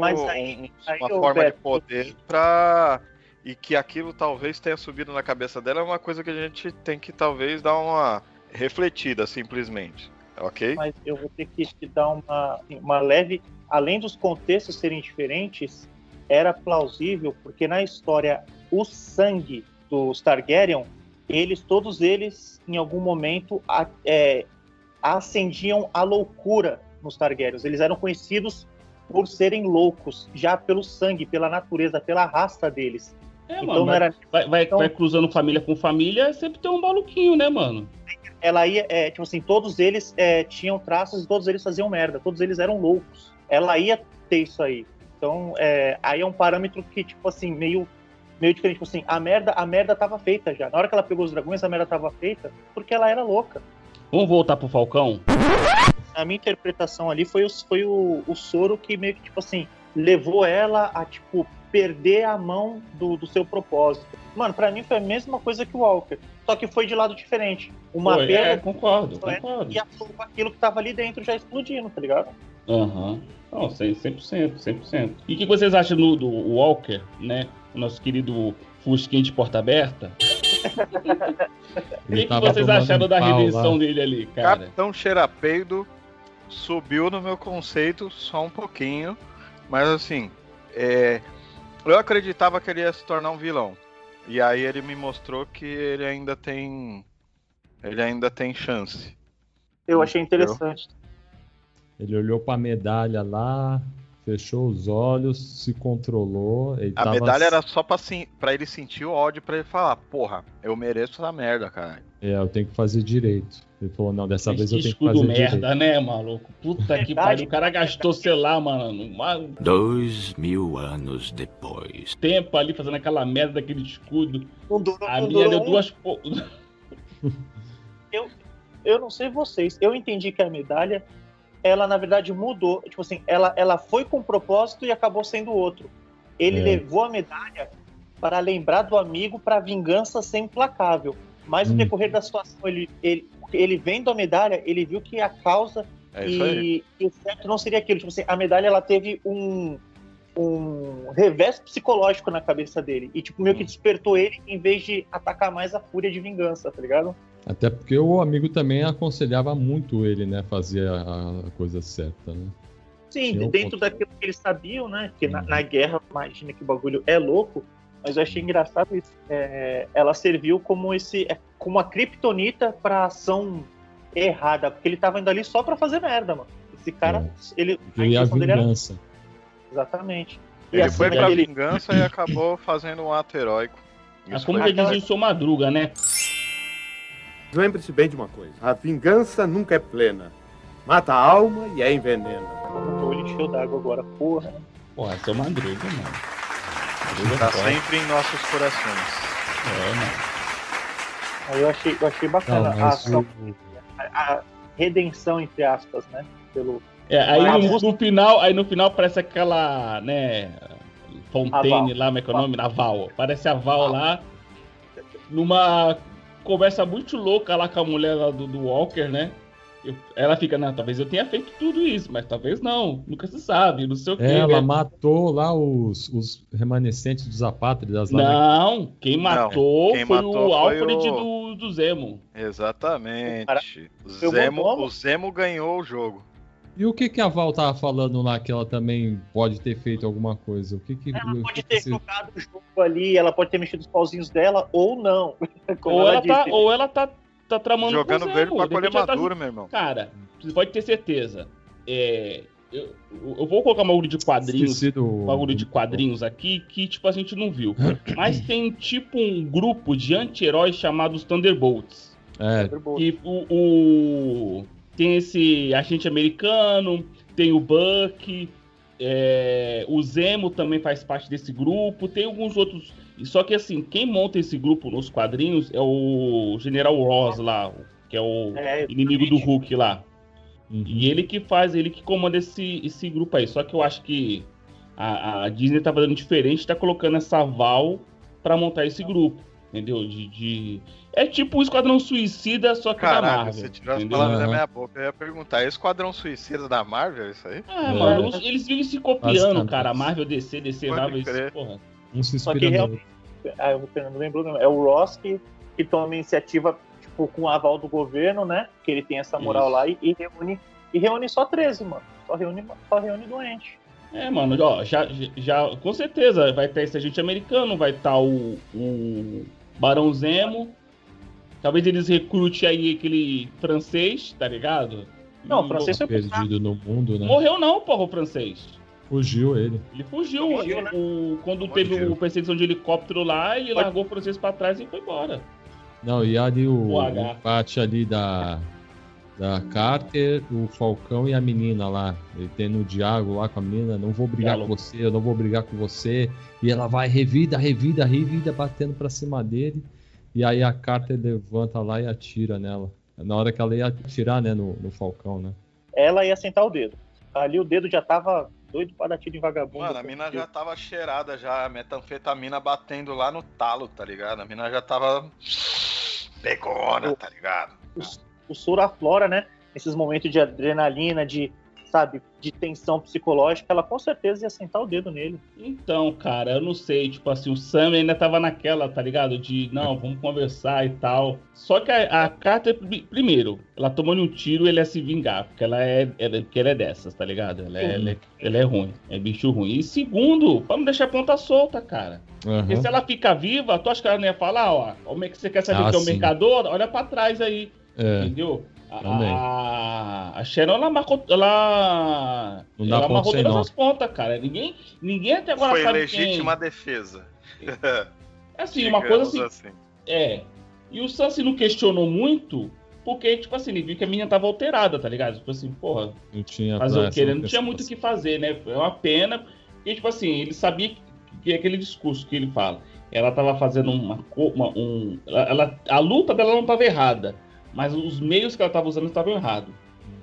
Mas aí- um- aí, uma forma Beto, de poder pra. E que aquilo talvez tenha subido na cabeça dela é uma coisa que a gente tem que talvez dar uma refletida, simplesmente. Ok? mas eu vou ter que te dar uma, assim, uma leve. Além dos contextos serem diferentes, era plausível, porque na história, o sangue dos Targaryen, eles, todos eles, em algum momento, a- é, acendiam a loucura nos Targaryens. Eles eram conhecidos por serem loucos, já pelo sangue, pela natureza, pela raça deles. É, então mano, era vai, vai- então- vai cruzando família com família, sempre tem um maluquinho, né, mano? ela ia, é, tipo assim, todos eles é, tinham traços e todos eles faziam merda, todos eles eram loucos. Ela ia ter isso aí. Então, é, aí é um parâmetro que, tipo assim, meio, meio diferente. Tipo assim, a merda, a merda tava feita já. Na hora que ela pegou os dragões, a merda tava feita porque ela era louca. Vamos voltar pro Falcão? A minha interpretação ali foi, os, foi o, o soro que meio que, tipo assim, levou ela a, tipo, perder a mão do, do seu propósito. Mano, pra mim foi a mesma coisa que o Walker. Só que foi de lado diferente. Uma Foi, perda é, concordo, concordo. e aquilo que tava ali dentro já explodindo, tá ligado? Aham. Não, 100%, 100%, 100%. E o que vocês acham do, do Walker, né? O nosso querido Fusquinha de porta aberta? O que, que vocês acharam um da redenção lá. dele ali, cara? Capitão Cheirapeido subiu no meu conceito só um pouquinho, mas assim, é, eu acreditava que ele ia se tornar um vilão. E aí ele me mostrou que ele ainda tem. Ele ainda tem chance. Eu achei interessante. Ele olhou pra medalha lá, fechou os olhos, se controlou. Ele A tava... medalha era só pra, sim- pra ele sentir o ódio pra ele falar, porra, eu mereço essa merda, cara. É, eu tenho que fazer direito. Ele falou, não, dessa vez Esse eu tenho que escudo fazer merda, direito. né, maluco? Puta que pariu. O cara gastou, sei lá, mano, Dois mil anos depois. tempo ali fazendo aquela merda daquele escudo. Não durou, A não minha durou deu duas. po- Eu não sei vocês. Eu entendi que a medalha, ela na verdade mudou. Tipo assim, ela, ela foi com um propósito e acabou sendo outro. Ele É. levou a medalha para lembrar do amigo para a vingança ser implacável. Mas no Hum. decorrer da situação, ele, ele, ele vendo a medalha, ele viu que a causa É e, e o certo não seria aquilo. Tipo assim, a medalha ela teve um, um revés psicológico na cabeça dele. E tipo, meio que despertou ele em vez de atacar mais a fúria de vingança, tá ligado? Até porque o amigo também aconselhava muito ele, né? Fazer a, a coisa certa, né? Sim, um dentro ponto. daquilo que eles sabiam, né? Porque na, Uhum. na guerra, imagina que o bagulho é louco, mas eu achei engraçado isso. É, ela serviu como esse, é, como a kriptonita pra ação errada, porque ele tava indo ali só pra fazer merda, mano. Esse cara, ele, Porque ele é a intenção dele era- vingança. exatamente. E Ele assim, foi pra ele- vingança e acabou fazendo um ato heróico. Isso como foi já dizia o seu Madruga, né? Lembre-se bem de uma coisa: a vingança nunca é plena. Mata a alma e a envenena. O olho encheu d'água agora, porra. Porra, seu Madruga, mano. Madruga Tá é forte. sempre em nossos corações. É, mano. Aí eu achei, eu achei bacana Não, a ação, a, a redenção, entre aspas, né? Pelo, É, aí no, música- no final, aí no final parece aquela, né, Fontaine lá, como é que é o nome? A Val. Parece a Val lá, numa conversa muito louca lá com a mulher lá do, do Walker, né? Eu- ela fica, não, talvez eu tenha feito tudo isso, mas talvez não, nunca se sabe, não sei o quê. É, ela né? matou lá os, os remanescentes dos apátridas lá. né? Não, quem matou quem foi matou o foi Alfred o- do, do Zemo. Exatamente. Cara, O foi o Zemo, o Zemo ganhou o jogo. E o que que a Val tava falando lá que ela também pode ter feito alguma coisa? O que que, Ela o pode que ter que jogado o jogo ali, ela pode ter mexido os pauzinhos dela, ou não. Ou ela, tá, disse. ou ela tá, tá tramando Jogando o verde de colher ela tá maduro, meu irmão. Cara, você pode ter certeza. É, eu, eu vou colocar um bagulho de quadrinhos, Esqueci do- um bagulho de quadrinhos aqui que tipo a gente não viu. Mas tem tipo um grupo de anti-heróis chamados Thunderbolts. É, Que o, o- tem esse agente americano, tem o Buck, é, o Zemo também faz parte desse grupo, tem alguns outros. e Só que assim, quem monta esse grupo nos quadrinhos é o General Ross lá, que é o É, inimigo do Hulk lá. uhum. E ele que faz, ele que comanda esse, esse grupo aí. Só que eu acho que a, a Disney tá fazendo diferente, tá colocando essa Val pra montar esse grupo. Entendeu? De, de- É tipo o Esquadrão Suicida, só que da Caraca, Marvel. você tirou as entendeu? palavras da Aham. minha boca. Eu ia perguntar, é Esquadrão Suicida da Marvel isso aí? Ah, É. mano, eles vivem se copiando, Basicamente. cara. Marvel, DC, DC, Pode Marvel, crer. isso, porra. um se Só que inspira realmente, ah, o Fernando lembrou mesmo, é o Ross que, que toma iniciativa tipo, com o aval do governo, né? Que ele tem essa moral Isso. lá e, e reúne, e reúne só 13, mano. Só reúne, só reúne doente. É, mano, ó, já, já, com certeza vai ter esse agente americano, vai estar o, o Barão Zemo. Talvez eles recrutem aí aquele francês, tá ligado? Não, o francês foi perdido no mundo, né? Morreu não, porra, o francês. Fugiu ele. Ele fugiu. Fugiu, o- né? o- quando Fugiu. teve o perseguição de helicóptero lá, ele Pode- largou o francês pra trás e foi embora. Não, e ali o, O o empate ali da, da Carter, o Falcão e a menina lá. Ele tendo o diálogo lá com a menina, não vou brigar Diálogo. com você, eu não vou brigar com você. E ela vai revida, revida, revida, batendo pra cima dele. E aí a Carter levanta lá e atira nela. Na hora que ela ia atirar, né, no, no Falcão, né? Ela ia sentar o dedo. Ali o dedo já tava doido pra dar tiro em vagabundo. Mano, a mina já tava cheirada já, a metanfetamina batendo lá no talo, tá ligado? A mina já tava pegona, tá ligado? o soro aflora, né? Nesses momentos de adrenalina, de, sabe, de tensão psicológica, ela com certeza ia sentar o dedo nele. Então, cara, eu não sei, tipo assim, o Sam ainda tava naquela, tá ligado? De, não, vamos conversar e tal. Só que a, a Carter, pri- primeiro, ela tomou um tiro ele ia se vingar, porque ela é, ela, porque ela é dessas, tá ligado? Ela é, ela, é, ela é ruim, é bicho ruim. E segundo, pra não deixar a ponta solta, cara. Porque Aham. se ela fica viva, tu acha que ela não ia falar, ó, como é que você quer saber Ah, que é o mercador? Olha pra trás aí, É, entendeu? A, Também. a, a Sharon, ela marcou, ela, Não dá ela ponto amarrou sem todas nó. as pontas, cara. Ninguém, ninguém até agora Foi sabe legítima defesa. quem. Assim, uma coisa assim, assim. é. E o Sam se não questionou muito, Porque, tipo assim, ele viu que a menina tava alterada, tá ligado? Tipo assim, porra, Não tinha fazer o quê? Ele essa não tinha muito o que fazer, né? É uma pena. E, tipo assim, ele sabia que, que aquele discurso que ele fala, ela tava fazendo uma. uma- um, ela, ela- a luta dela não tava errada, mas os meios que ela tava usando estavam errados.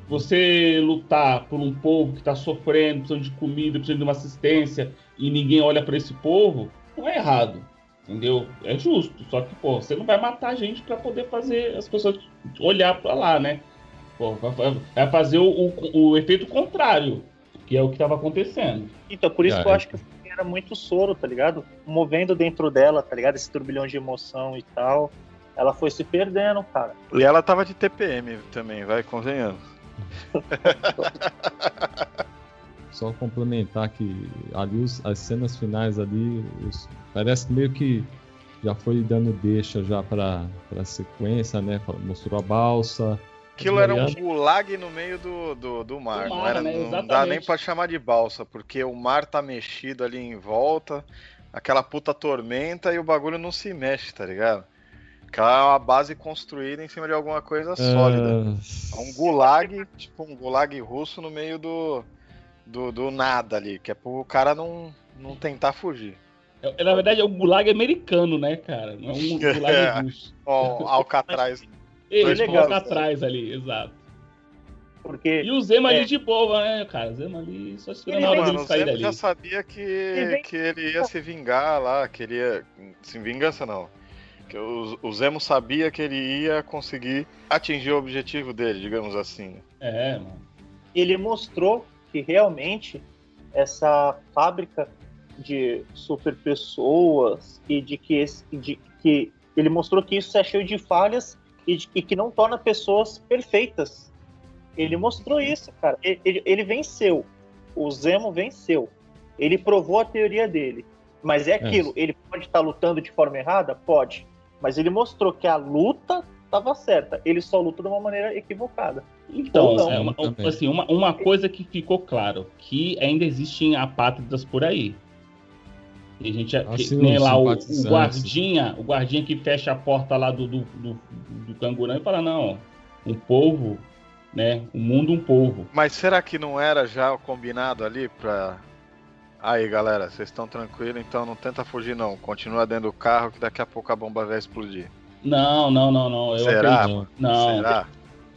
Você lutar por um povo que tá sofrendo, precisando de comida, precisando de uma assistência, e ninguém olha pra esse povo, não é errado. Entendeu? É justo. Só que, pô, você não vai matar a gente pra poder fazer as pessoas olhar pra lá, né? Pô, vai, fazer o, o, o efeito contrário, que é o que tava acontecendo. Então, por isso Ah, que eu é. acho que era muito soro, tá ligado? Movendo dentro dela, tá ligado? Esse turbilhão de emoção e tal. Ela foi se perdendo, cara. E ela tava de TPM também, vai, convenhamos. Só complementar que ali os- as cenas finais ali, os- parece que meio que já foi dando deixa já pra, pra sequência, né? Mostrou a balsa. Aquilo era um gulag no meio do, do, do mar. Do não, mar, era, né? não dá nem pra chamar de balsa, porque o mar tá mexido ali em volta, aquela puta tormenta e o bagulho não se mexe, tá ligado? Aquela é uma base construída em cima de alguma coisa sólida. Ah, É um gulag, tipo um gulag russo no meio do, do, do nada ali, que é pro cara não, não tentar fugir. É, Na verdade, é um gulag americano, né, cara? Não é um gulag É. russo. Ó, Alcatraz. Eles legal, cara. atrás ali, exato. Porque E o Zema É. ali de boa, né, cara? O Zema ali só esperando Ele a hora dele o sair dali. já sabia que, Ele vem- que ele ia se vingar lá, que ele ia. Se vingança não. Que o, o Zemo sabia que ele ia conseguir atingir o objetivo dele, digamos assim. É, mano. ele mostrou que realmente essa fábrica de super pessoas e de que, esse, de que ele mostrou que isso é cheio de falhas e, de- e que não torna pessoas perfeitas. Ele mostrou isso, cara. Ele, ele- ele venceu. O Zemo venceu. Ele provou a teoria dele. Mas é aquilo. Ele pode estar lutando de forma errada? Pode. Mas ele mostrou que a luta estava certa. Ele só luta de uma maneira equivocada. Então, não, é uma, assim, uma, uma coisa que ficou claro, que ainda existem apátridas por aí. E a gente, Ah, que, sim, lá o, o guardinha, o guardinha que fecha a porta lá do, do, do, do cangurão e fala, não, um povo, né, o mundo um povo. Mas será que não era já o combinado ali pra. Aí galera, vocês estão tranquilos, então não tenta fugir não. Continua dentro do carro que daqui a pouco a bomba vai explodir. Não, não, não, não. Eu Será? acredito. Não, Será?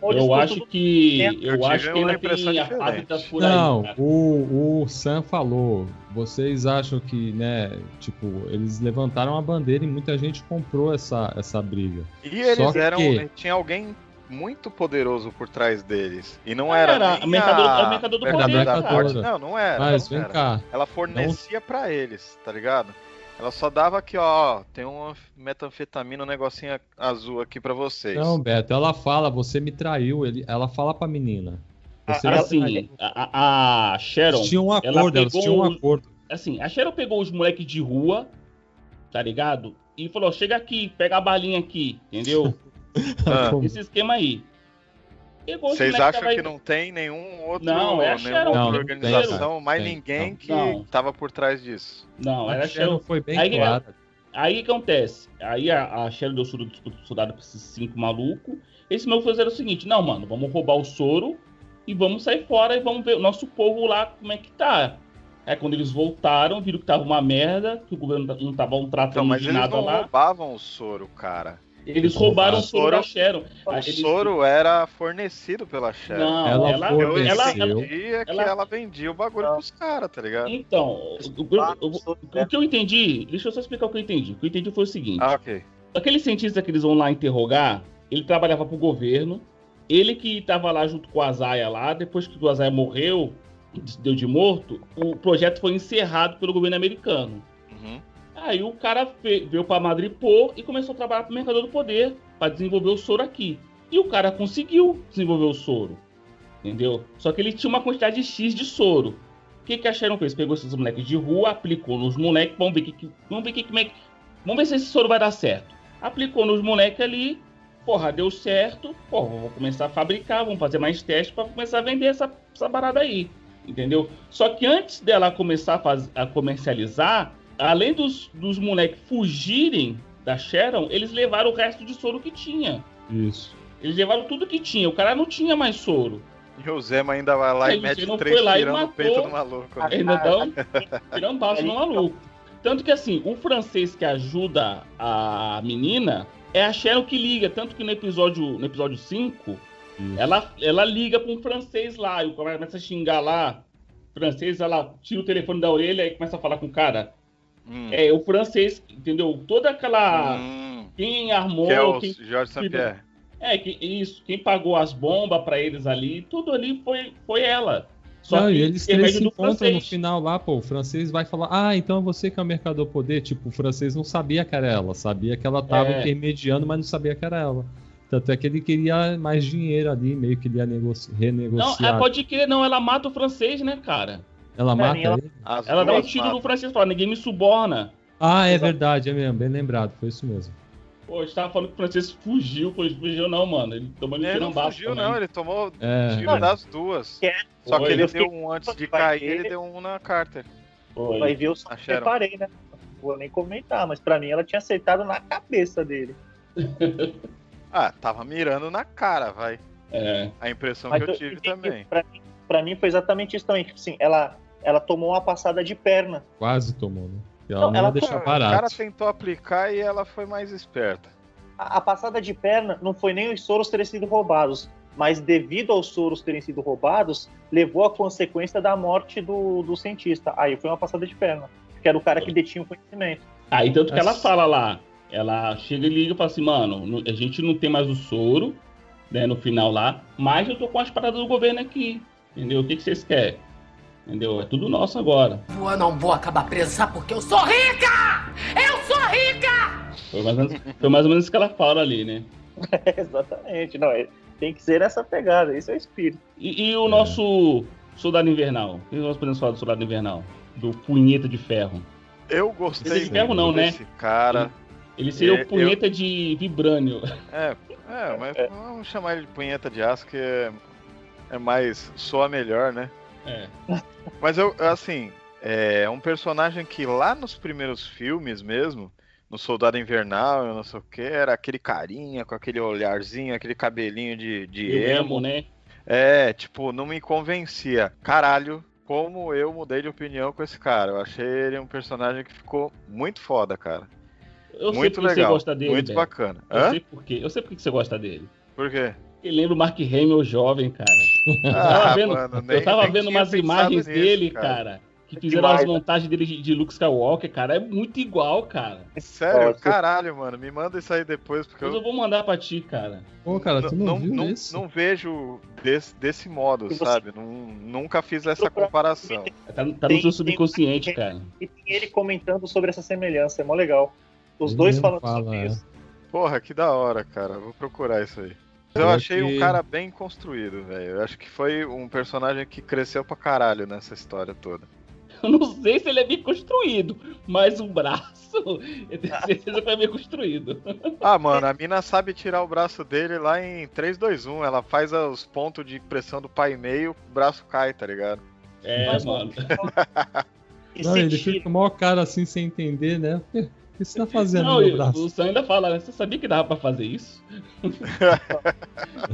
Eu acho que. Eu Eu, acho que ainda tem diferente. apátridas por aí. Não, cara. o, o Sam falou. Vocês acham que, né, tipo, eles levantaram a bandeira e muita gente comprou essa, essa briga. E eles Só que- eram. Tinha alguém muito poderoso por trás deles. E não Ah, era. era a mercador- a... do poder, cara. morte. Não, não era. Mas não vem era. cá. Ela fornecia pra eles, tá ligado? Ela só dava aqui, ó, tem uma metanfetamina, um negocinho azul aqui pra vocês. Não, Beto, ela fala, você me traiu. Ele, ela fala pra menina. Você me Assim, traiu. a, a- a Sharon. Eles tinham um ela acordo, elas pegou tinham um acordo. Assim, a Sharon pegou os moleques de rua, tá ligado? E falou: chega aqui, pega a balinha aqui, entendeu? Ah, Esse esquema aí. Vocês acham tava que não tem nenhum outro, Não, é nenhuma Não, organização, tem, mais tem, ninguém não. que Não. tava por trás disso. Não, era A a Sharon. Foi bem Aí, clara. Aí o que acontece? Aí a, a Sharon deu soro do soldado pra esses cinco malucos. Esse meu fizeram o seguinte: não, mano, vamos roubar o soro e vamos sair fora e vamos ver o nosso povo lá como é que tá. É quando eles voltaram, viram que tava uma merda, que o governo não tava um Então, tratando mas de eles nada não lá. roubavam o soro, cara. Eles roubaram o soro da Sharon. O eles- soro era fornecido pela Sharon. Não, Ela ela, Eu forneceu. ela, entendia que ela- ela vendia o bagulho Não. pros caras, tá ligado? Então, o, o- o- que eu entendi, deixa eu só explicar o que eu entendi. O que eu entendi foi o seguinte: Ah, ok. aquele cientista que eles vão lá interrogar, ele trabalhava pro governo, ele que estava lá junto com o Azaia lá, depois que o Azaia morreu, deu de morto, o projeto foi encerrado pelo governo americano. Aí o cara veio para Madripoor e começou a trabalhar pro Mercador do Poder para desenvolver o soro aqui. E o cara conseguiu desenvolver o soro. Entendeu? Só que ele tinha uma quantidade X de soro. O que, que a Sharon fez? Pegou esses moleques de rua, aplicou nos moleques, vamos ver que, que- vamos ver que, como é que, vamos ver se esse soro vai dar certo. Aplicou nos moleques ali, porra, deu certo, porra, vou começar a fabricar, vamos fazer mais testes para começar a vender essa, essa parada aí, entendeu? Só que antes dela começar a, faz- a comercializar, além dos, dos moleques fugirem da Sharon, eles levaram o resto de soro que tinha. Isso. Eles levaram tudo que tinha. O cara não tinha mais soro. E o Zema ainda vai lá Aí e mete três foi lá e tirando no peito do maluco. né? Ainda dão tirando bala no maluco. Tanto que assim, o francês que ajuda a menina é a Cheryl que liga. Tanto que no episódio, no episódio 5, ela, ela liga pra um francês lá. E o cara começa a xingar lá. O francês, ela tira o telefone da orelha e começa a falar com o cara. Hum. É, o francês, entendeu? Toda aquela. Hum, Quem armou, que é o quem Jorge St-Pierre. É, que, isso, quem pagou as bombas pra eles ali, tudo ali foi, foi ela. Só Não, que e eles três se encontram no francês. final lá, pô. O francês vai falar, ah, então é você que é o mercador poder. Tipo, o francês não sabia que era ela, sabia que ela tava É. intermediando, mas não sabia que era ela. Tanto é que ele queria mais dinheiro ali, meio que ele ia negoci- Não, renegociar. é, pode crer, não, ela mata o francês, né, cara? Ela mata ela- ele? As Ela dá um tiro matam. no francês e fala, ninguém me suborna. Ah, é Exato. verdade, é mesmo, bem lembrado, foi isso mesmo. Pô, a gente tava falando que o francês fugiu, pô, fugiu não, mano. Ele tomou ele Ele não tirambaço fugiu, também. não, ele tomou É. tiro das duas. É- Só Foi. que ele deu um antes de cair, ver- ele deu um na Carter. Foi. Vai ver, eu só reparei, né? Não vou nem comentar, mas pra mim ela tinha acertado na cabeça dele. Ah, tava mirando na cara, vai. É. A impressão Mas que eu eu tive entendi, também. Pra mim, pra mim foi exatamente isso também. Tipo assim, ela, ela tomou uma passada de perna. Quase tomou, né? Porque ela Não, não, ela- ia deixar O cara tentou aplicar e ela foi mais esperta. A, a passada de perna não foi nem os soros terem sido roubados, mas devido aos soros terem sido roubados, levou a consequência da morte do, do cientista. Aí foi uma passada de perna, que era o cara que detinha o conhecimento. Aí tanto que ela fala lá, ela chega e liga e fala assim, mano, no- a gente não tem mais o soro, né, no final lá, mas eu tô com as paradas do governo aqui, entendeu? O que, que vocês querem? Entendeu? É tudo nosso agora. Eu não vou acabar presa porque eu sou rica! Eu sou rica! Foi mais ou menos, foi mais ou menos isso que ela fala ali, né? Exatamente, não, é- tem que ser essa pegada, esse é o espírito. E, e o nosso Soldado Invernal? O que nós podemos falar do Soldado Invernal? Do Punheta de Ferro. Eu gostei Esse de ferro não, né? desse cara. Ele seria É, o Punheta de Vibrânio. É, é, mas vamos chamar ele de punheta de aço que é, é mais. soa melhor, né? É. Mas eu, assim, é um personagem que lá nos primeiros filmes mesmo, no Soldado Invernal, eu não sei o que, era aquele carinha com aquele olharzinho, aquele cabelinho de, de emo. Emo, né? É, tipo, não me convencia. Caralho, como eu mudei de opinião com esse cara. Eu achei ele um personagem que ficou muito foda, cara. Eu sei muito porque legal. você gosta dele. muito bacana. Eu Hã? sei por quê. Eu sei por que você gosta dele. Por quê? Ele lembra o Mark Hamill jovem, cara. Eu Ah, tava vendo, mano, nem- eu tava vendo umas imagens nisso, dele, cara. cara. Que fizeram Demais, as né? montagens dele de, de Luke Skywalker, cara. É muito igual, cara. Sério? Ó, Caralho, mano. Me manda isso aí depois, porque Mas eu eu vou mandar pra ti, cara. Pô, cara, tu não, não, viu não, isso? não vejo desse, desse modo, você- sabe? Não, nunca fiz essa comparação. Tá, tá no Tem- seu subconsciente, tem- cara. E tem ele comentando sobre essa semelhança, é mó legal. Os Ele dois falando fala, sobre é. isso. Porra, que da hora, cara. Vou procurar isso aí. Eu achei um cara bem construído, velho. Eu acho que foi um personagem que cresceu pra caralho nessa história toda. Eu não sei se ele é bem construído, mas o braço, eu tenho certeza que foi bem construído. Ah, mano, a mina sabe tirar o braço dele lá em 3, 2, 1. Ela faz os pontos de pressão do pai e meio, o braço cai, tá ligado? É, Mas, mano. Não, ele tira- fica com o maior cara assim sem entender, né? O que você tá fazendo Não, no meu braço? o Sam ainda fala, né? Você sabia que dava pra fazer isso?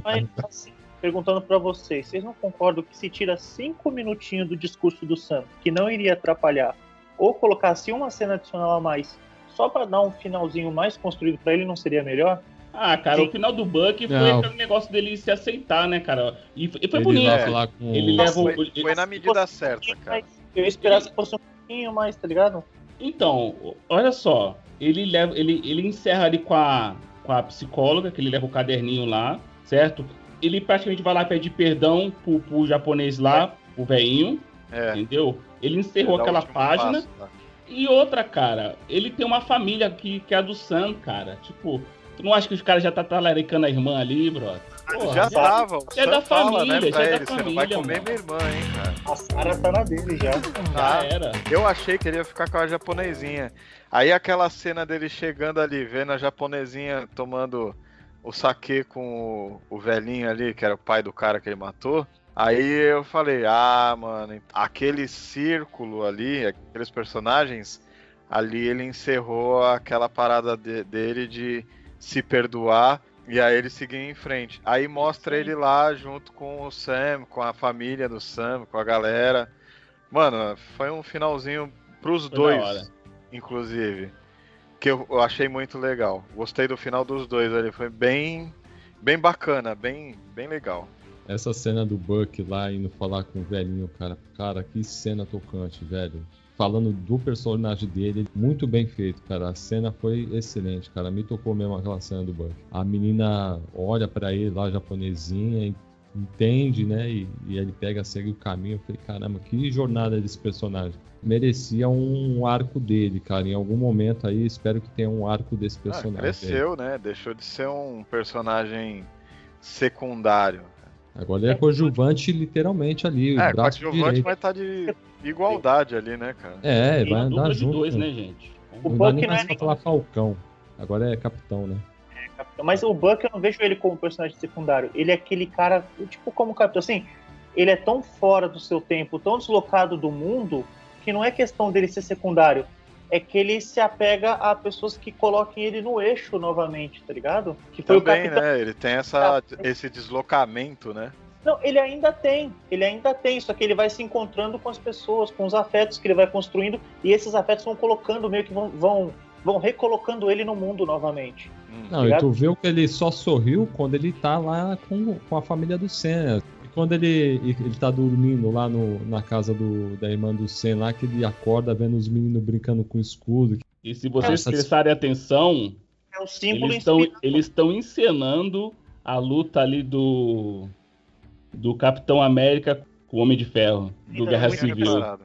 Mas, assim, perguntando pra vocês, vocês não concordam que se tira cinco minutinhos do discurso do Sam, que não iria atrapalhar, ou colocasse uma cena adicional a mais, só pra dar um finalzinho mais construído pra ele, não seria melhor? Ah, cara, Sim. o final do Buck foi Não. aquele negócio dele se aceitar, né, cara? E foi, foi ele bonito. vai É. falar com Ele leva o. Foi, ele- foi na medida certa, cara. Eu ia esperar que fosse um pouquinho mais, tá ligado? Então, olha só. Ele leva. Ele, ele encerra ali com a, com a psicóloga, que ele leva o caderninho lá, certo? Ele praticamente vai lá pedir perdão pro, pro japonês lá, o velhinho, É. entendeu? Ele encerrou Dá o aquela página. passo lá. E outra, cara, ele tem uma família que, que é a do Sam, cara. Tipo, tu não acha que os caras já tá talaricando a irmã ali, bro? Porra, já tava. Já é da fala, família, né, pra já é da ele, Você não vai família, comer mano." minha irmã, hein, cara. A Sarah tá na dele já. Já Ah, era. Eu achei que ele ia ficar com a japonesinha. Aí aquela cena dele chegando ali, vendo a japonesinha tomando o saque com o, o velhinho ali, que era o pai do cara que ele matou. Aí eu falei, ah, mano, aquele círculo ali, aqueles personagens, ali ele encerrou aquela parada de- dele de se perdoar E aí ele seguiu em frente. Aí mostra ele lá junto com o Sam, com a família do Sam, com a galera. Mano, foi um finalzinho pros Foi dois, inclusive. Que eu, eu achei muito legal. Gostei do final dos dois ali. Foi bem, bem bacana, bem, bem legal. Essa cena do Buck lá indo falar com o velhinho, cara. Cara, que cena tocante, velho. Falando do personagem dele, muito bem feito, cara. A cena foi excelente, cara. Me tocou mesmo aquela cena do Buck. A menina olha pra ele lá, japonesinha, e entende, né? E, e ele pega, segue o caminho. Eu falei, caramba, que jornada desse personagem. Merecia um arco dele, cara. Em algum momento aí, espero que tenha um arco desse Ah, personagem. aí. cresceu, né? Deixou de ser um personagem secundário. Agora ele é coadjuvante literalmente ali, o É, braço coadjuvante direito. vai estar de igualdade ali, né, cara? É, vai andar junto. dois, né? gente? O Não dá Buck nem não mais é pra nem- falar Falcão. Agora é capitão, né? Mas o Buck eu não vejo ele como personagem secundário. Ele é aquele cara, tipo, como capitão. Assim, ele é tão fora do seu tempo, tão deslocado do mundo, que não é questão dele ser secundário. É que ele se apega a pessoas que coloquem ele no eixo novamente, tá ligado? Que foi Também, o capitão. né? Ele tem essa, esse deslocamento, né? Não, ele ainda tem. Ele ainda tem, só que ele vai se encontrando com as pessoas, com os afetos que ele vai construindo, e esses afetos vão colocando, meio que vão, vão, vão recolocando ele no mundo novamente. Hum. Não, e Obrigado. tu viu que ele só sorriu quando ele tá lá com, com a família do Senna. E quando ele, ele tá dormindo lá no, na casa do, da irmã do Senna, lá que ele acorda vendo os meninos brincando com escudo. E se vocês prestarem atenção, É o símbolo eles estão inspirado. eles estão encenando a luta ali do do Capitão América com o Homem de Ferro, do Ainda Guerra tinha Civil. Preparado.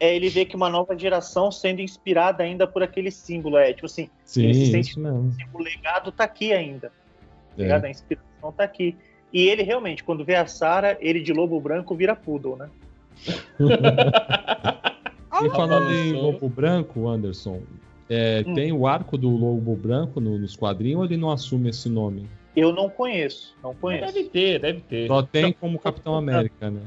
é ele ver que uma nova geração sendo inspirada ainda por aquele símbolo. É tipo assim, Sim, Ele se sente- o legado tá aqui ainda. tá É. A inspiração tá aqui. E ele realmente, quando vê a Sarah, ele de lobo branco vira poodle, né? E falando em. Lobo Branco, Anderson, é, Hum. tem o arco do Lobo Branco no- nos quadrinhos ou ele não assume esse nome? Eu não conheço, não conheço. Deve ter, deve ter. Só tem como Capitão América, né?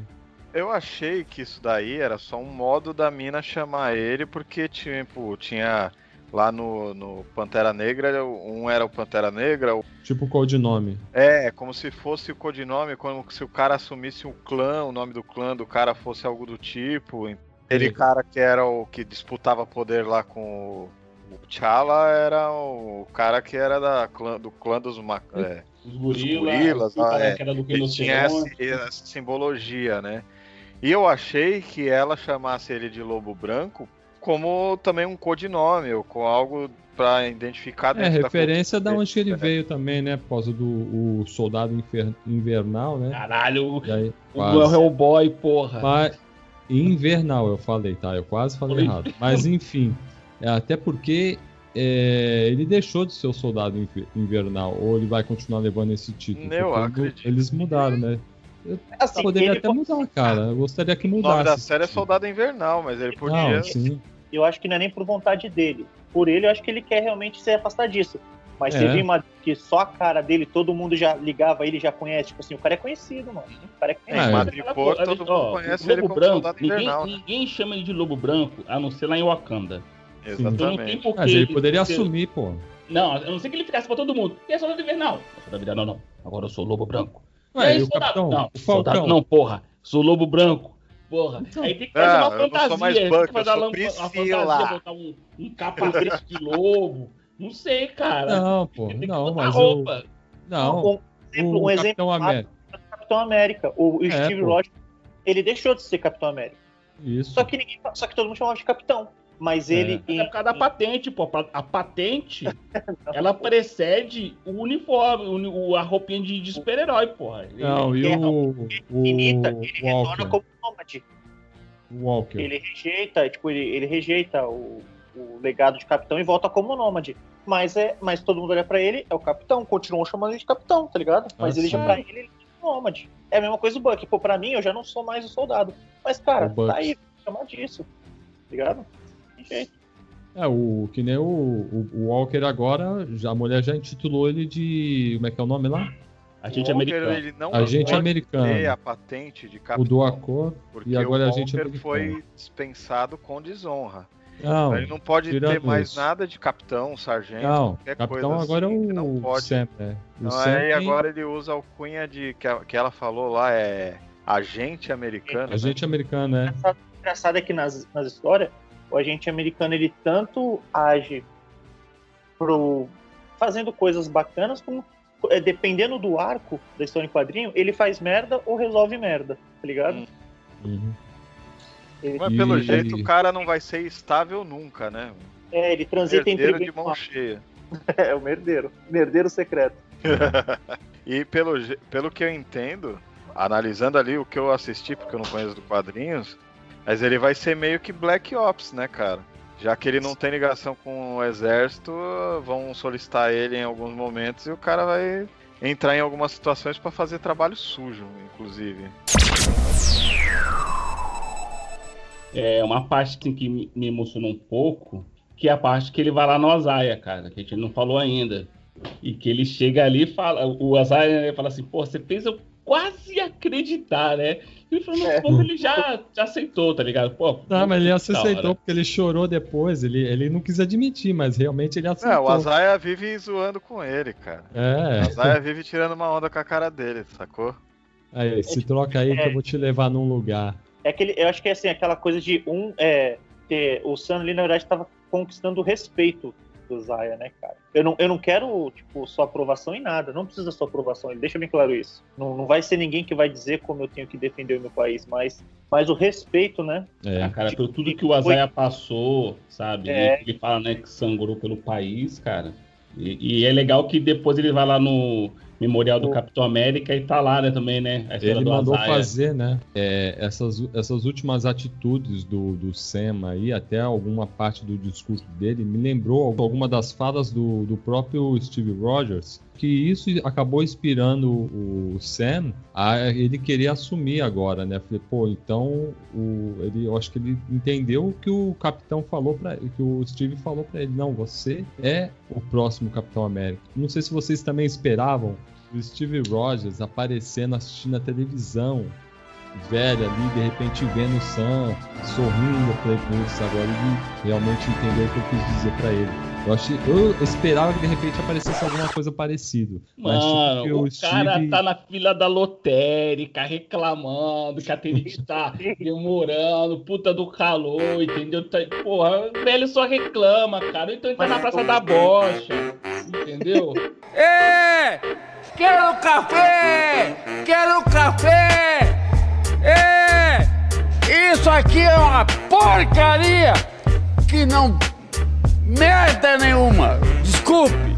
Eu achei que isso daí era só um modo da mina chamar ele, porque, tipo, tinha lá no, no Pantera Negra, um era o Pantera Negra, o- Tipo codinome. é, como se fosse o codinome, como se o cara assumisse o clã, o nome do clã do cara fosse algo do tipo. Aquele cara que era o que disputava poder lá com o o T'Challa era o cara que era da clã, do clã dos ma- é, Os gorilas, o ah, é. que era do tinha essa, essa simbologia, né? E eu achei que ela chamasse ele de Lobo Branco como também um codinome, ou com algo pra identificar É, dentro da referência da cultura onde ele dele. veio também, né? Por causa do o Soldado Infer- Invernal, né? Caralho, o quase. Hellboy, porra. Mas, invernal, eu falei, tá? Eu quase falei Falei. errado. Mas enfim, é, até porque é, ele deixou de ser o soldado inver- invernal, ou ele vai continuar levando esse título? Eu acredito. Eles mudaram, né? Assim, Poderia ele até co- mudar, cara. Eu gostaria que O mudasse. nome da série é. Soldado Invernal, mas ele podia. Não, sim. eu acho que não é nem por vontade dele. Por ele, eu acho que ele quer realmente se afastar disso. Mas É. você viu uma que só a cara dele, todo mundo já ligava ele, já conhece. Tipo assim, o cara é conhecido, mano. O cara é É, conhecido. É. Madripoor, todo mundo Ó, conhece o ele Lobo como Branco, Soldado ninguém, Invernal. né? ninguém chama ele de Lobo Branco, a não ser lá em Wakanda. Então não tem Exatamente. Mas ele poderia ser- assumir, pô. Não, a não ser que ele ficasse pra todo mundo. E é soldado invernal. Soldado invernal não. Agora eu sou Lobo Branco. Ué, E aí, e o soldado? capitão? Não, o soldado Falcão? não, porra. Sou Lobo Branco. Porra. Aí tem que fazer Ah, uma eu não sou fantasia. mais tem Buck, que fazer eu uma, sou uma fantasia, botar um, um capacete de lobo. Não sei, cara. Não, pô. Tem que Não, botar mas eu... roupa. Não, um exemplo, um exemplo Capitão América. é o Capitão América. O, É, Steve. Rogers, ele deixou de ser Capitão América. Isso. Só que ninguém, só que todo mundo chamava de Capitão. Mas É. ele. É por causa da patente, pô. A patente, ela precede o uniforme, o a roupinha de, de super-herói, porra. Ele- Não, e é o... O Infinita, ele retorna como nômade. O Walker. Ele rejeita, tipo, ele, ele rejeita o, o legado de capitão e volta como nômade. Mas, é, mas todo mundo olha pra ele, é o capitão, continuam chamando ele de capitão, tá ligado? Mas Ah, ele já pra ele, ele é nômade. É a mesma coisa do Buck. Pô, pra mim, eu já não sou mais o soldado. Mas, cara, tá aí, chamar disso. Tá ligado? Tem jeito. É, o que nem o, o, o Walker agora, já, a mulher já intitulou ele de. Como é que é o nome lá? Agente O Walker, americano. Ele não Agente americano. a patente de capitão. Mudou a cor Porque e agora o é agente Walker americano. foi dispensado com desonra. Não, Ele não pode ter mais isso. nada de capitão, sargento, Não, qualquer capitão coisa agora assim, é que não o pode. Sam, né? O Não, Sam aí agora ele usa a alcunha de que, a- que ela falou lá, é agente americano. né? Agente americano, né? O engraçado é que nas, nas histórias, o agente americano ele tanto age pro, fazendo coisas bacanas, como é, dependendo do arco da história em quadrinho, ele faz merda ou resolve merda, tá ligado? Hum. Uhum. Ele, Mas pelo E- jeito o cara não vai ser estável nunca, né? é, ele transita entre Herdeiro bem de mão mal. cheia. É, o merdeiro. Merdeiro secreto. E pelo, pelo que eu entendo, analisando ali o que eu assisti, porque eu não conheço do quadrinhos, mas ele vai ser meio que Black Ops, né, cara? Já que ele não tem ligação com o exército, vão solicitar ele em alguns momentos e o cara vai entrar em algumas situações pra fazer trabalho sujo, inclusive. É uma parte assim, que me- emocionou um pouco, que é a parte que ele vai lá no Azaia, cara, que a gente não falou ainda. E que ele chega ali e fala, o Azaia né, fala assim, pô, você fez eu quase acreditar, né? E no É. fundo ele já, já aceitou, tá ligado? Pô, Não, mas ele da aceitou hora. porque ele chorou depois. Ele, ele não quis admitir, mas realmente ele aceitou. É, o Azaia vive zoando com ele, cara. O É. Azaia vive tirando uma onda com a cara dele, sacou? Aí, se troca aí que eu vou te levar num lugar. É aquele, eu acho que é assim, aquela coisa de um. É, ter, o Sam ali, na verdade, estava conquistando o respeito do Zaya, né, cara? Eu não, eu não quero, tipo, sua aprovação em nada. Não precisa da sua aprovação. Ele deixa bem claro isso. Não, não vai ser ninguém que vai dizer como eu tenho que defender o meu país, mas, mas o respeito, né? É. Ah, cara, pelo tudo que o Azaia passou, sabe? É. Ele fala, né, que sangrou pelo país, cara. E, e é legal que depois ele vai lá no Memorial do O- Capitão América e tá lá, né, também, né? Ele do mandou Azaia. fazer, né? é, essas, essas últimas atitudes do, do Sam aí, até alguma parte do discurso dele, me lembrou alguma das falas do, do próprio Steve Rogers, que isso acabou inspirando o Sam a ele querer assumir agora, né? Falei, pô, então o, ele, eu acho que ele entendeu o que o capitão falou para que o Steve falou para ele. Não, você é o próximo Capitão América. Não sei se vocês também esperavam o Steve Rogers aparecendo assistindo a televisão, velho ali, de repente vendo o Sam, sorrindo, eu falei, putz, agora ele realmente entendeu o que eu quis dizer pra ele. Eu, achei, eu esperava que de repente aparecesse alguma coisa parecida. Mas Mano, tipo, o que cara Steve- tá na fila da lotérica reclamando que a atendente tá demorando, puta do calor, entendeu? Tá- Porra, o velho só reclama, cara. Então ele tá na Praça da Bocha, entendeu? É! Quero café! Quero café! É! Isso aqui é uma porcaria que não merda nenhuma. Desculpe.